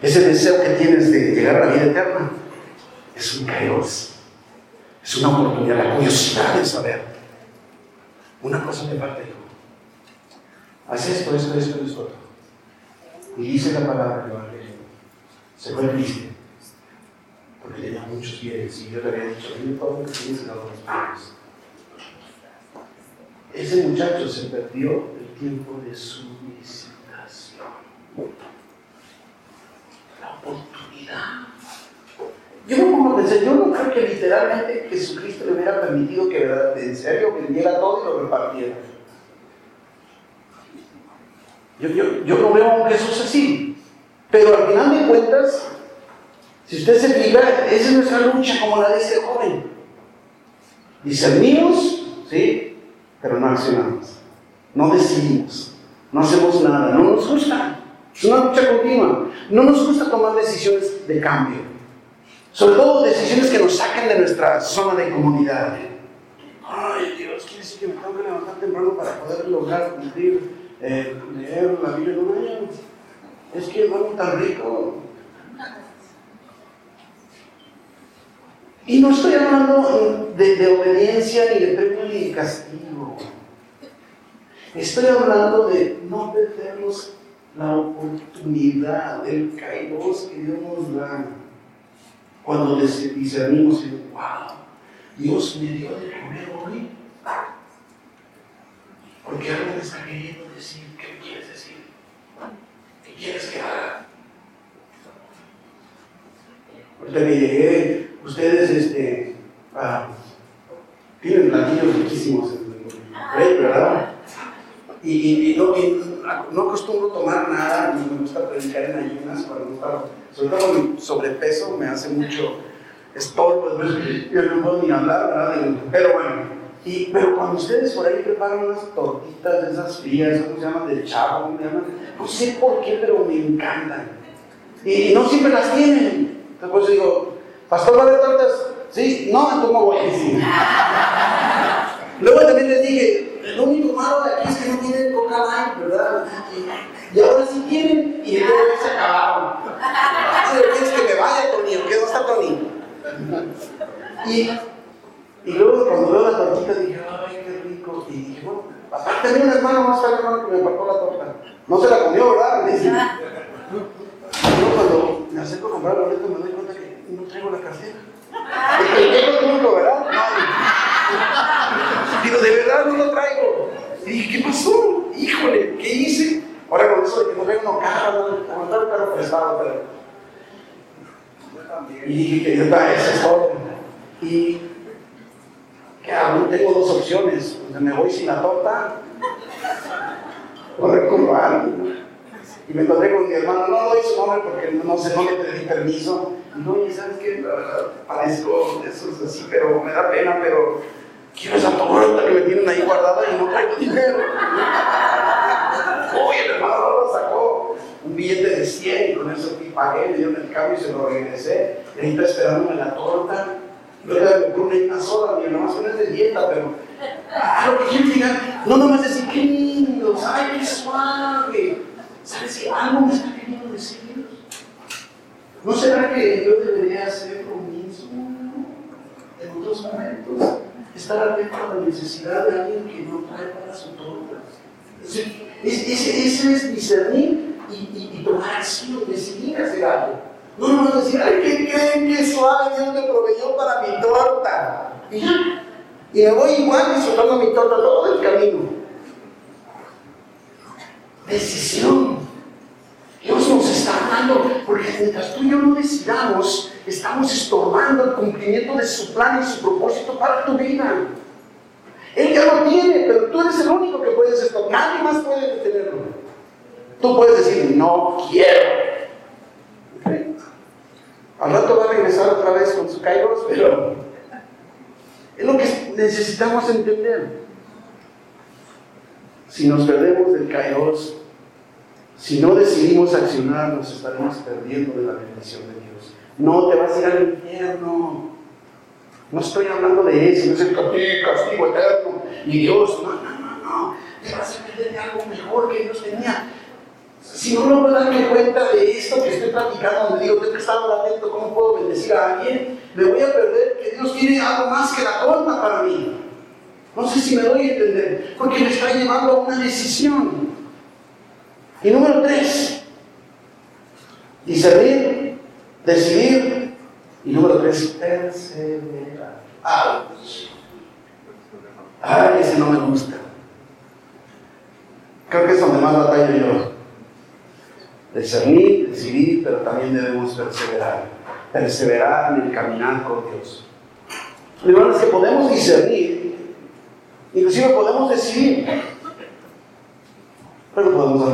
ese deseo que tienes de llegar a la vida eterna es un caos. Es una oportunidad, la curiosidad de saber. Una cosa me falta, hijo. Haz esto, esto, esto, esto. Otro. Y dice la palabra Evangelio. Se fue triste. Porque tenía muchos bienes y yo le había dicho, dime todo lo que tienes en los bienes. Ese muchacho se perdió el tiempo de su visitación oportunidad. Yo me pongo a yo no creo que literalmente Jesucristo le hubiera permitido que en serio vendiera todo y lo repartiera. Yo, yo, yo no veo a un Jesús así. Pero al final de cuentas, si usted se fija, esa es nuestra lucha como la de este joven. Discernimos, ¿sí? Pero no accionamos. No decidimos. No hacemos nada. No nos gusta. Es una lucha continua. No nos gusta tomar decisiones de cambio. Sobre todo decisiones que nos saquen de nuestra zona de comunidad. Ay, Dios, quiere decir que me tengo que levantar temprano para poder lograr cumplir, eh, leer la Biblia en un año. Es que hermano tan rico. Y no estoy hablando de, de obediencia, ni de premio, ni de castigo. Estoy hablando de no perdernos la oportunidad, el kairos que Dios nos da. Cuando discernimos, y wow, Dios me dio de comer hoy. Porque algo me está queriendo decir. ¿Qué quieres decir? ¿Qué quieres que haga? Ahorita me llegué, ustedes este, ah, tienen platillos riquísimos en el ¿verdad? Y, no, no, acostumbro tomar nada, ni me gusta predicar en ayunas sobre todo mi sobrepeso, me hace mucho estorbo, yo no puedo ni hablar, ¿verdad? Pero bueno, y, pero cuando ustedes por ahí preparan unas tortitas de esas frías, ¿cómo se llaman? De chavo, ¿cómo llaman? No sé por qué, pero me encantan. Y, no siempre las tienen. Entonces pues digo, pastor, ¿va de tortas? Sí, no, entonces no voy a. Luego también les dije, lo único malo de aquí es que no tienen coca light, ¿verdad? Y, ahora sí tienen y entonces se acabaron. Quieres que me vaya, Tony, ¿o qué? ¿Dónde está Tony? Y, luego cuando veo la tortita dije, ay, qué rico. Y dije, bueno, aparte tenía un hermano más tarde hermano que me apartó la torta. No se la comió, ¿verdad? Me dice. Luego cuando me acerco a comprar la boleta me doy cuenta que no traigo la cartera. *laughs* El todo ¿verdad? Digo, de verdad no lo traigo. Y dije, ¿qué pasó? Híjole, ¿qué hice? Ahora con eso de que nos ven uno carro, aguantar el carro prestado, pero. Y dije que estaba eso es todo. Y ¿qué hago? Tengo dos opciones. me voy sin la torta o recurro a alguien. Y me encontré con mi hermano, no doy su nombre porque no sé, no le pedí permiso. Y no, ¿sabes qué? Parezco eso es así, pero me da pena, pero quiero esa torta que me tienen ahí guardada y no traigo dinero. Oye, el hermano lo sacó un billete de 100 y con eso fui, pagué, me dieron el cambio y se lo regresé. Y ahí está esperándome la torta. Luego me compré una sola, mi hermano, no es de dieta, pero ah, lo que quiero llegar, no nomás decir qué lindo, ay, qué suave. ¿Sabes qué? Algo me está queriendo decir. ¿No será que yo debería hacer lo mismo momentos? Estar atento a la necesidad de alguien que no trae para su torta. Ese, es discernir y, tomar acción, decidir hacer algo. No nomás decir, ay, ¿qué creen que suave Dios me proveyó para mi torta? Y ya. Y me voy igual disfrutando mi torta todo el camino. Decisión. Dios nos está hablando, mientras tú y yo no decidamos, estamos estorbando el cumplimiento de su plan y su propósito para tu vida. Él ya lo tiene, pero tú eres el único que puedes esto. Nadie más puede detenerlo. Tú puedes decir, no quiero. Al rato va a regresar otra vez con su kairos, pero es lo que necesitamos entender. Si nos perdemos del kairos, si no decidimos accionar, nos estaremos perdiendo de la bendición de Dios. No te vas a ir al infierno. No estoy hablando de eso, no es el castigo eterno y Dios. No, no, no, no. Te vas a perder de algo mejor que Dios tenía. Si no logro darme cuenta de esto que estoy platicando, donde digo, tengo que estar atento, ¿cómo puedo bendecir a alguien? Me voy a perder que Dios tiene algo más que la torta para mí. No sé si me doy a entender, porque me está llevando a una decisión. Y número tres, discernir, decidir. Y número tres, perseverar. ¡Auch! Ay, ese no me gusta. Creo que es donde más batalla yo. Discernir, decidir, pero también debemos perseverar. Perseverar en el caminar con Dios. Lo es que podemos discernir, inclusive podemos decidir, pero podemos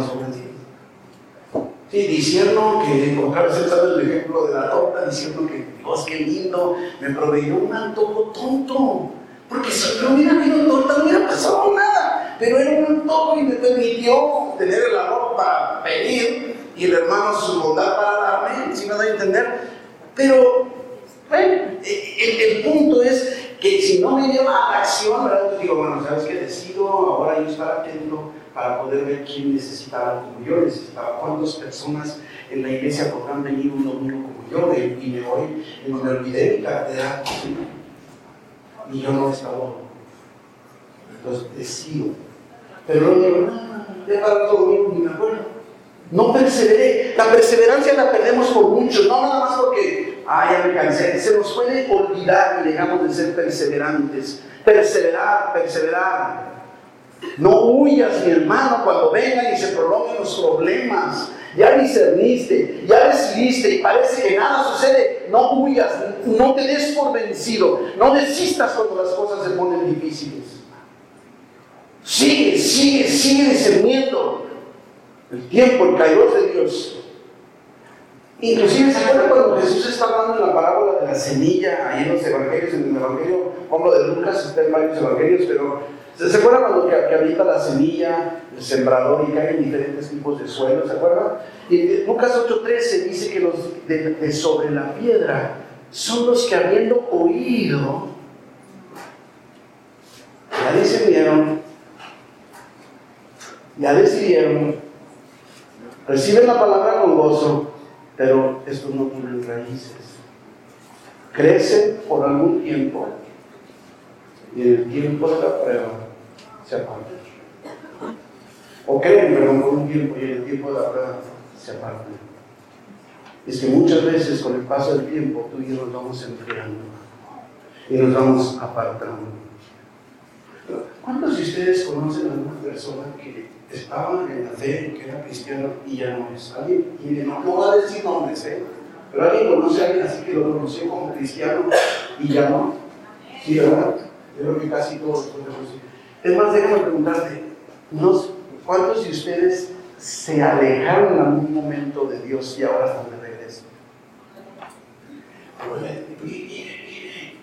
Sí, diciendo que, otra vez el ejemplo de la torta, diciendo que Dios, qué lindo, me proveyó un antojo tonto. Porque si no hubiera habido torta, no hubiera pasado nada. Pero era un antojo y me permitió tener el amor para pedir y el hermano su bondad para darme, si me da a entender. Pero, bueno, el, el, punto es que si no me lleva a la acción, ¿verdad? Entonces digo, bueno, ¿sabes qué? Decido ahora yo estar atento para poder ver quién necesitaba como yo necesitaba, cuántas personas en la iglesia podrán venir un domingo como yo, y me voy, y me olvidé mi cartera, y yo no estaba. Entonces decido. Pero no ya para otro domingo ni me acuerdo. No perseveré. La perseverancia la perdemos por mucho, no nada más porque, ay, ya me cansé. Se nos puede olvidar y dejamos de ser perseverantes. Perseverar, perseverar. No huyas, mi hermano, cuando vengan y se prolonguen los problemas. Ya discerniste, ya decidiste y parece que nada sucede. No huyas, no te des por vencido. No desistas cuando las cosas se ponen difíciles. Sigue, sigue, sigue discerniendo el tiempo, el kairos de Dios. Inclusive, ¿se acuerdan cuando Jesús está hablando en la parábola de la semilla, ahí en los evangelios, en el evangelio, como de Lucas, está en varios evangelios, pero ¿se acuerdan cuando que, habita la semilla, el sembrador y cae en diferentes tipos de suelo? ¿Se acuerdan? Y Lucas 8:13 dice que los de, sobre la piedra son los que habiendo oído, ya decidieron, ya decidieron, reciben la palabra con gozo, pero estos no tienen raíces. Crecen por algún tiempo y en el tiempo de la prueba se apartan. O creen, perdón, por un tiempo y el tiempo de la prueba se apartan. Es que muchas veces con el paso del tiempo tú y yo nos vamos enfriando y nos vamos apartando. ¿Cuántos de ustedes conocen a una persona que estaba en la fe, que era cristiano y ya no es. Alguien, y no, no va a decir nombres, ¿eh? Pero alguien conoce a alguien así que lo conoció como cristiano y ya no. ¿Sí, verdad? Creo que casi todos podemos decir. Es más, déjame preguntarte, ¿cuántos de ustedes se alejaron en algún momento de Dios y ahora están de regreso? Mire, mire,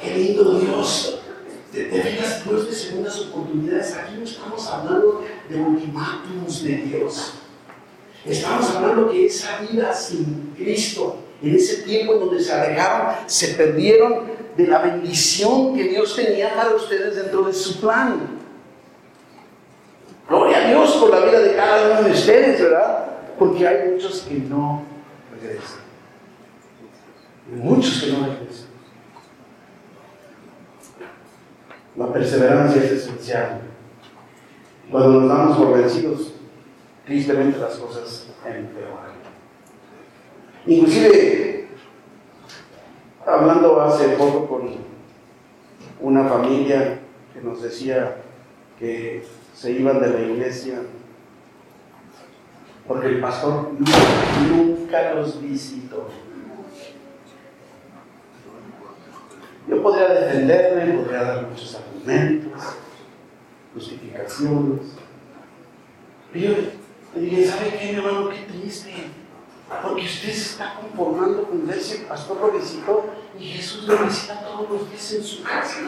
qué lindo Dios. De, veras, Dios de segundas oportunidades. Aquí no estamos hablando de ultimátums de Dios. Estamos hablando que esa vida sin Cristo, en ese tiempo en donde se alejaron, se perdieron de la bendición que Dios tenía para ustedes dentro de su plan. Gloria a Dios por la vida de cada uno de ustedes, ¿verdad? Porque hay muchos que no regresan. Muchos que no regresan. La perseverancia es esencial. Cuando nos damos por vencidos, tristemente las cosas empeoran. Inclusive, hablando hace poco con una familia que nos decía que se iban de la iglesia porque el pastor nunca los visitó. Yo podría defenderme, podría dar muchos argumentos, justificaciones. Pero le dije, ¿sabe qué, mi hermano? Qué triste. Porque usted se está conformando con ver si el pastor lo visitó y Jesús lo visita todos los días en su casa.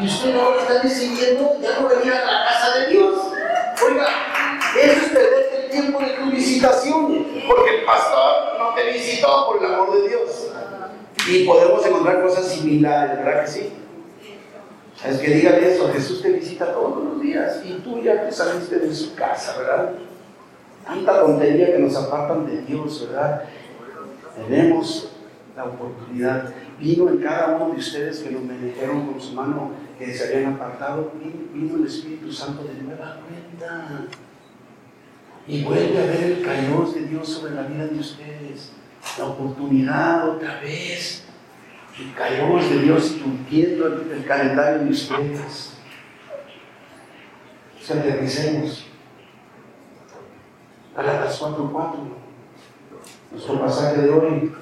Y usted ahora está decidiendo ya no venir a la casa de Dios. Oiga, eso es perder el tiempo de tu visitación. Porque el pastor no te visitó por el amor de Dios. Y podemos encontrar cosas similares, ¿verdad que sí? Es que digan eso, Jesús te visita todos los días y tú ya te saliste de su casa, ¿verdad? Tanta tontería que nos apartan de Dios, ¿verdad? Tenemos la oportunidad. Vino en cada uno de ustedes que me dijeron con su mano que se habían apartado, vino, el Espíritu Santo de nueva cuenta. Y vuelve a ver el caos de Dios sobre la vida de ustedes. La oportunidad otra vez. El caos de Dios cumpliendo el, el calendario de ustedes. O sea, aterricemos. Galatas 4.4, nuestro pasaje de hoy.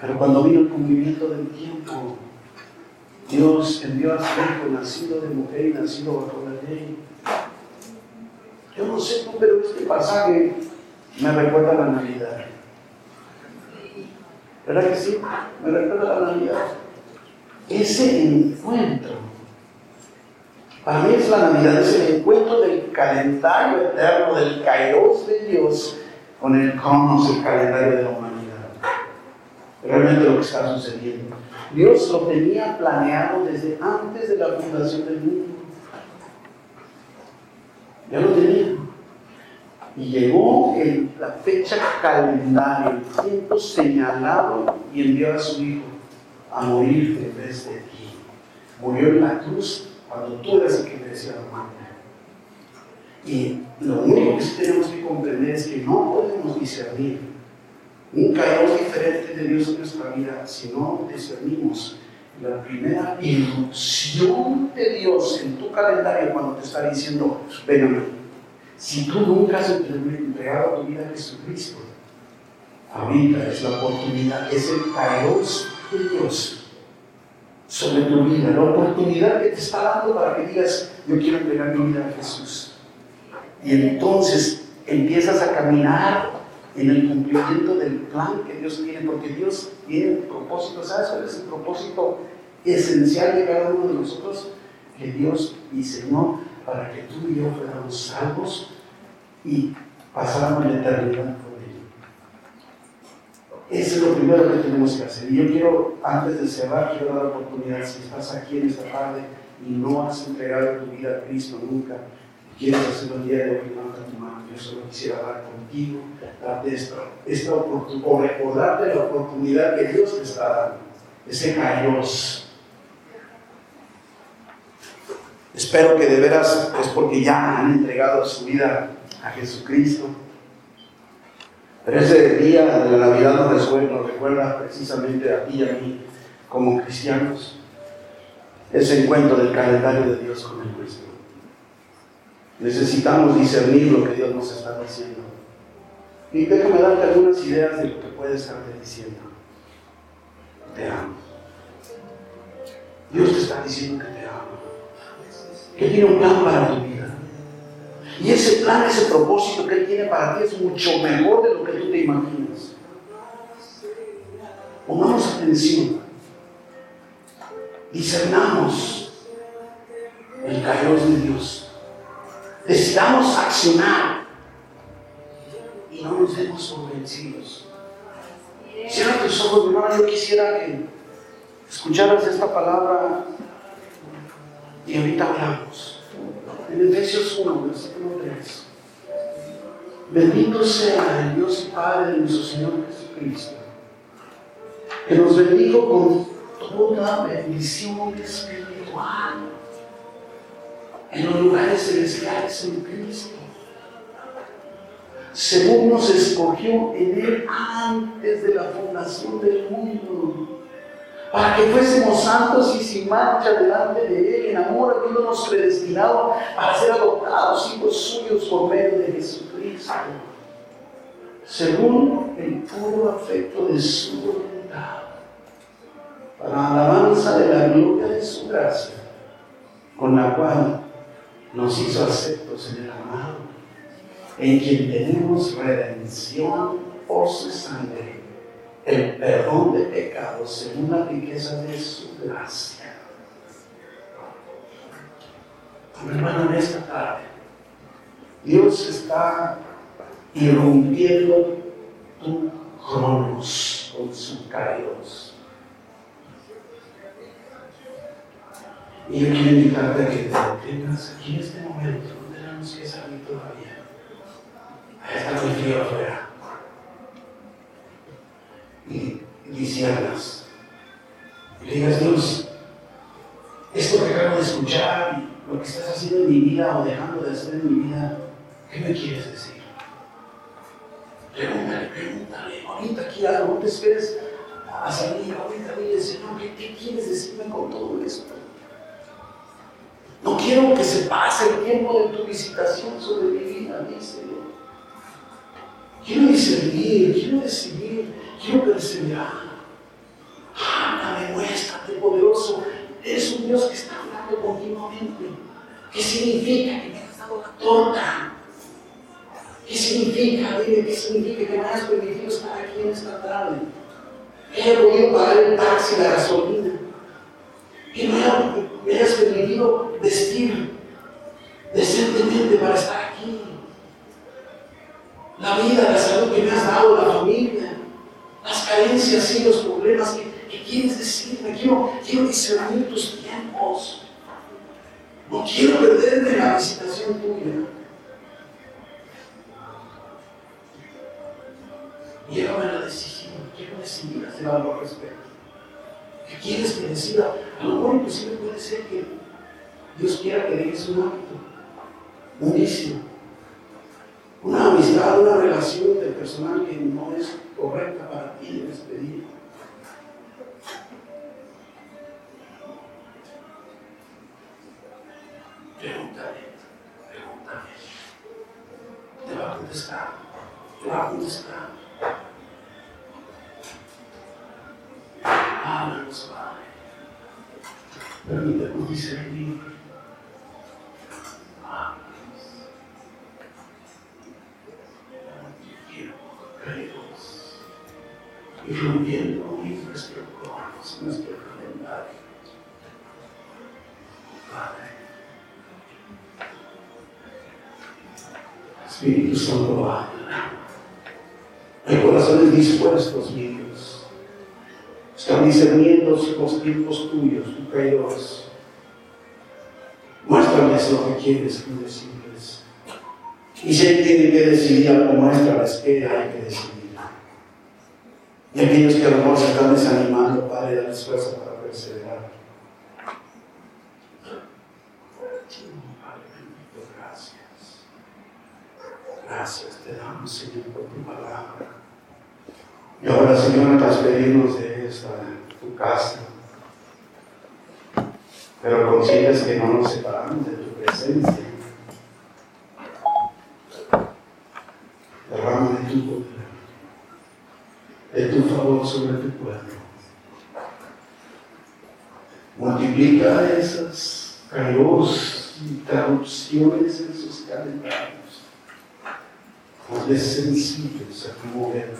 Pero cuando vino el cumplimiento del tiempo, Dios envió a su hijo nacido de mujer y nacido bajo la ley. Yo no sé pero este pasaje me recuerda a la Navidad. ¿Verdad que sí? Me recuerda a la Navidad. Ese encuentro para mí es la Navidad, es el encuentro del calendario eterno, del kairos de Dios con el cronos, el calendario de la humanidad. Realmente lo que está sucediendo. Dios lo tenía planeado desde antes de la fundación del mundo. Ya lo tenía. Y llegó la fecha calendario, el tiempo señalado, y envió a su hijo a morir en vez de ti. Murió en la cruz cuando tú eres la muerte. Y lo único que tenemos que comprender es que no podemos discernir un caos diferente de Dios en nuestra vida si no discernimos la primera irrupción de Dios en tu calendario cuando te está diciendo, ven a mí. Si tú nunca has entregado tu vida a Jesucristo, ahorita es la oportunidad, es el caos de Dios sobre tu vida, la oportunidad que te está dando para que digas, yo quiero entregar mi vida a Jesús. Y entonces empiezas a caminar en el cumplimiento del plan que Dios tiene, porque Dios tiene un propósito, ¿sabes cuál es el propósito esencial de cada uno de nosotros? Que Dios diseñó para que tú y yo fuéramos salvos y pasáramos la eternidad eso es lo primero que tenemos que hacer. Y yo quiero, antes de cerrar, quiero dar la oportunidad, si estás aquí en esta tarde y no has entregado tu vida a Cristo nunca, quieres hacerlo el día de hoy, levanta tu mano. Yo solo quisiera hablar contigo, darte esta, esta oportunidad, o recordarte la oportunidad que Dios te está dando, ese Dios. Espero que de veras es porque ya han entregado su vida a Jesucristo pero ese día de la Navidad nos recuerda, nos recuerda precisamente a ti y a mí como cristianos ese encuentro del calendario de Dios con el nuestro. Necesitamos discernir lo que Dios nos está diciendo. Y déjame darte algunas ideas de lo que puede estarte diciendo. Te amo. Dios te está diciendo que te ama, que tiene un plan para tu vida. Y ese plan, ese propósito que Él tiene para ti es mucho mejor de lo que tú te imaginas. Pongamos atención. Discernamos el calor de Dios. Necesitamos accionar y no nos demos por vencidos. Cierra tus ojos, mi hermano. Yo quisiera que escucharas esta palabra y ahorita hablamos. En Efesios 1, versículo 3. Bendito sea el Dios y Padre de nuestro Señor Jesucristo, que nos bendijo con toda bendición espiritual en los lugares celestiales en Cristo según nos escogió en Él antes de la fundación del mundo, para que fuésemos santos y sin mancha delante de Él, amor, habiéndonos predestinado para ser adoptados hijos suyos por medio de Jesucristo, según el puro afecto de su voluntad, para alabanza de la gloria de su gracia, con la cual nos hizo aceptos en el amado en quien tenemos redención por su sangre, el perdón de pecados según la riqueza de su gracia. Mi hermano, en esta tarde, Dios está irrumpiendo tu cronos con su kairos. Y yo quiero invitarte a que te detengas aquí en este momento, no tenemos que salir todavía. Está muy frío afuera. Y disiernas. Y digas, Dios, esto que acabo de escuchar, lo que estás haciendo en mi vida o dejando de hacer en mi vida, ¿qué me quieres decir? Pregúntale, pregúntale. Ahorita aquí algo, no te esperes a salir. Ahorita dile, Señor, ¿qué, ¿qué quieres decirme con todo esto? No quiero que se pase el tiempo de tu visitación sobre mi vida, Dios. Quiero discernir, quiero decidir, quiero perseverar. Háblame, muéstrate poderoso. Dios que está hablando continuamente. ¿Qué significa que me has dado la torta? ¿Qué significa? Dime, ¿qué significa que me has permitido estar aquí en esta tarde? Que haya podido pagar el taxi, la gasolina. Que me, me hayas permitido vestir decentemente para estar aquí la vida, la salud que me has dado, la familia, las carencias y los problemas que, quieres decirme. Quiero, quiero discernir tus tiempos. No quiero perderme la visitación tuya. Llévame a la decisión. Quiero decidir hacer algo al respecto. ¿Qué quieres que decida? A lo mejor inclusive puede ser que Dios quiera que dejes un hábito, un vicio una amistad, una relación de personal que no es correcta para ti, debes pedir. Pregúntale, pregúntale. Te va a contestar, te va a contestar. Háblanos, Padre. Permítanos discernir. irrumpiendo en nuestro corazón, nuestro calendario. Padre. Espíritu Santo. Hay corazones dispuestos, mi Dios. Están discerniendo los tiempos tuyos, tu Dios. Muéstrales lo que quieres tú decirles. Y si Él tiene que decidir algo, muéstrales qué hay que decidir. Y aquellos que a lo mejor se están desanimando, Padre, dale fuerza para perseverar. Padre bendito, gracias. Gracias te damos, Señor, por tu palabra. Y ahora, Señor, te despedimos de esta, tu casa. Pero consigues que no nos separamos de tu presencia. Derrama de tu poder de tu favor sobre tu pueblo. Multiplica esas caros interrupciones en sus calendarios. Hazles sensibles a tu mover,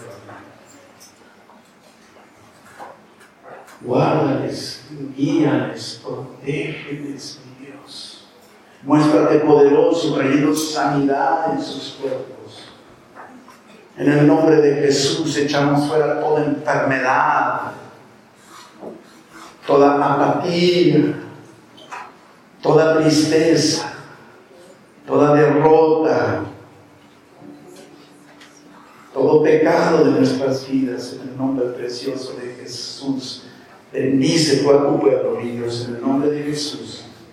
Guárdales, guíales, protégeles, mi Dios. Muéstrate poderoso, trayendo sanidad en sus cuerpos. En el nombre de Jesús echamos fuera toda enfermedad, toda apatía, toda tristeza, toda derrota, todo pecado de nuestras vidas en el nombre precioso de Jesús. Bendice tu a tu pueblo, mi Dios, en el nombre de Jesús.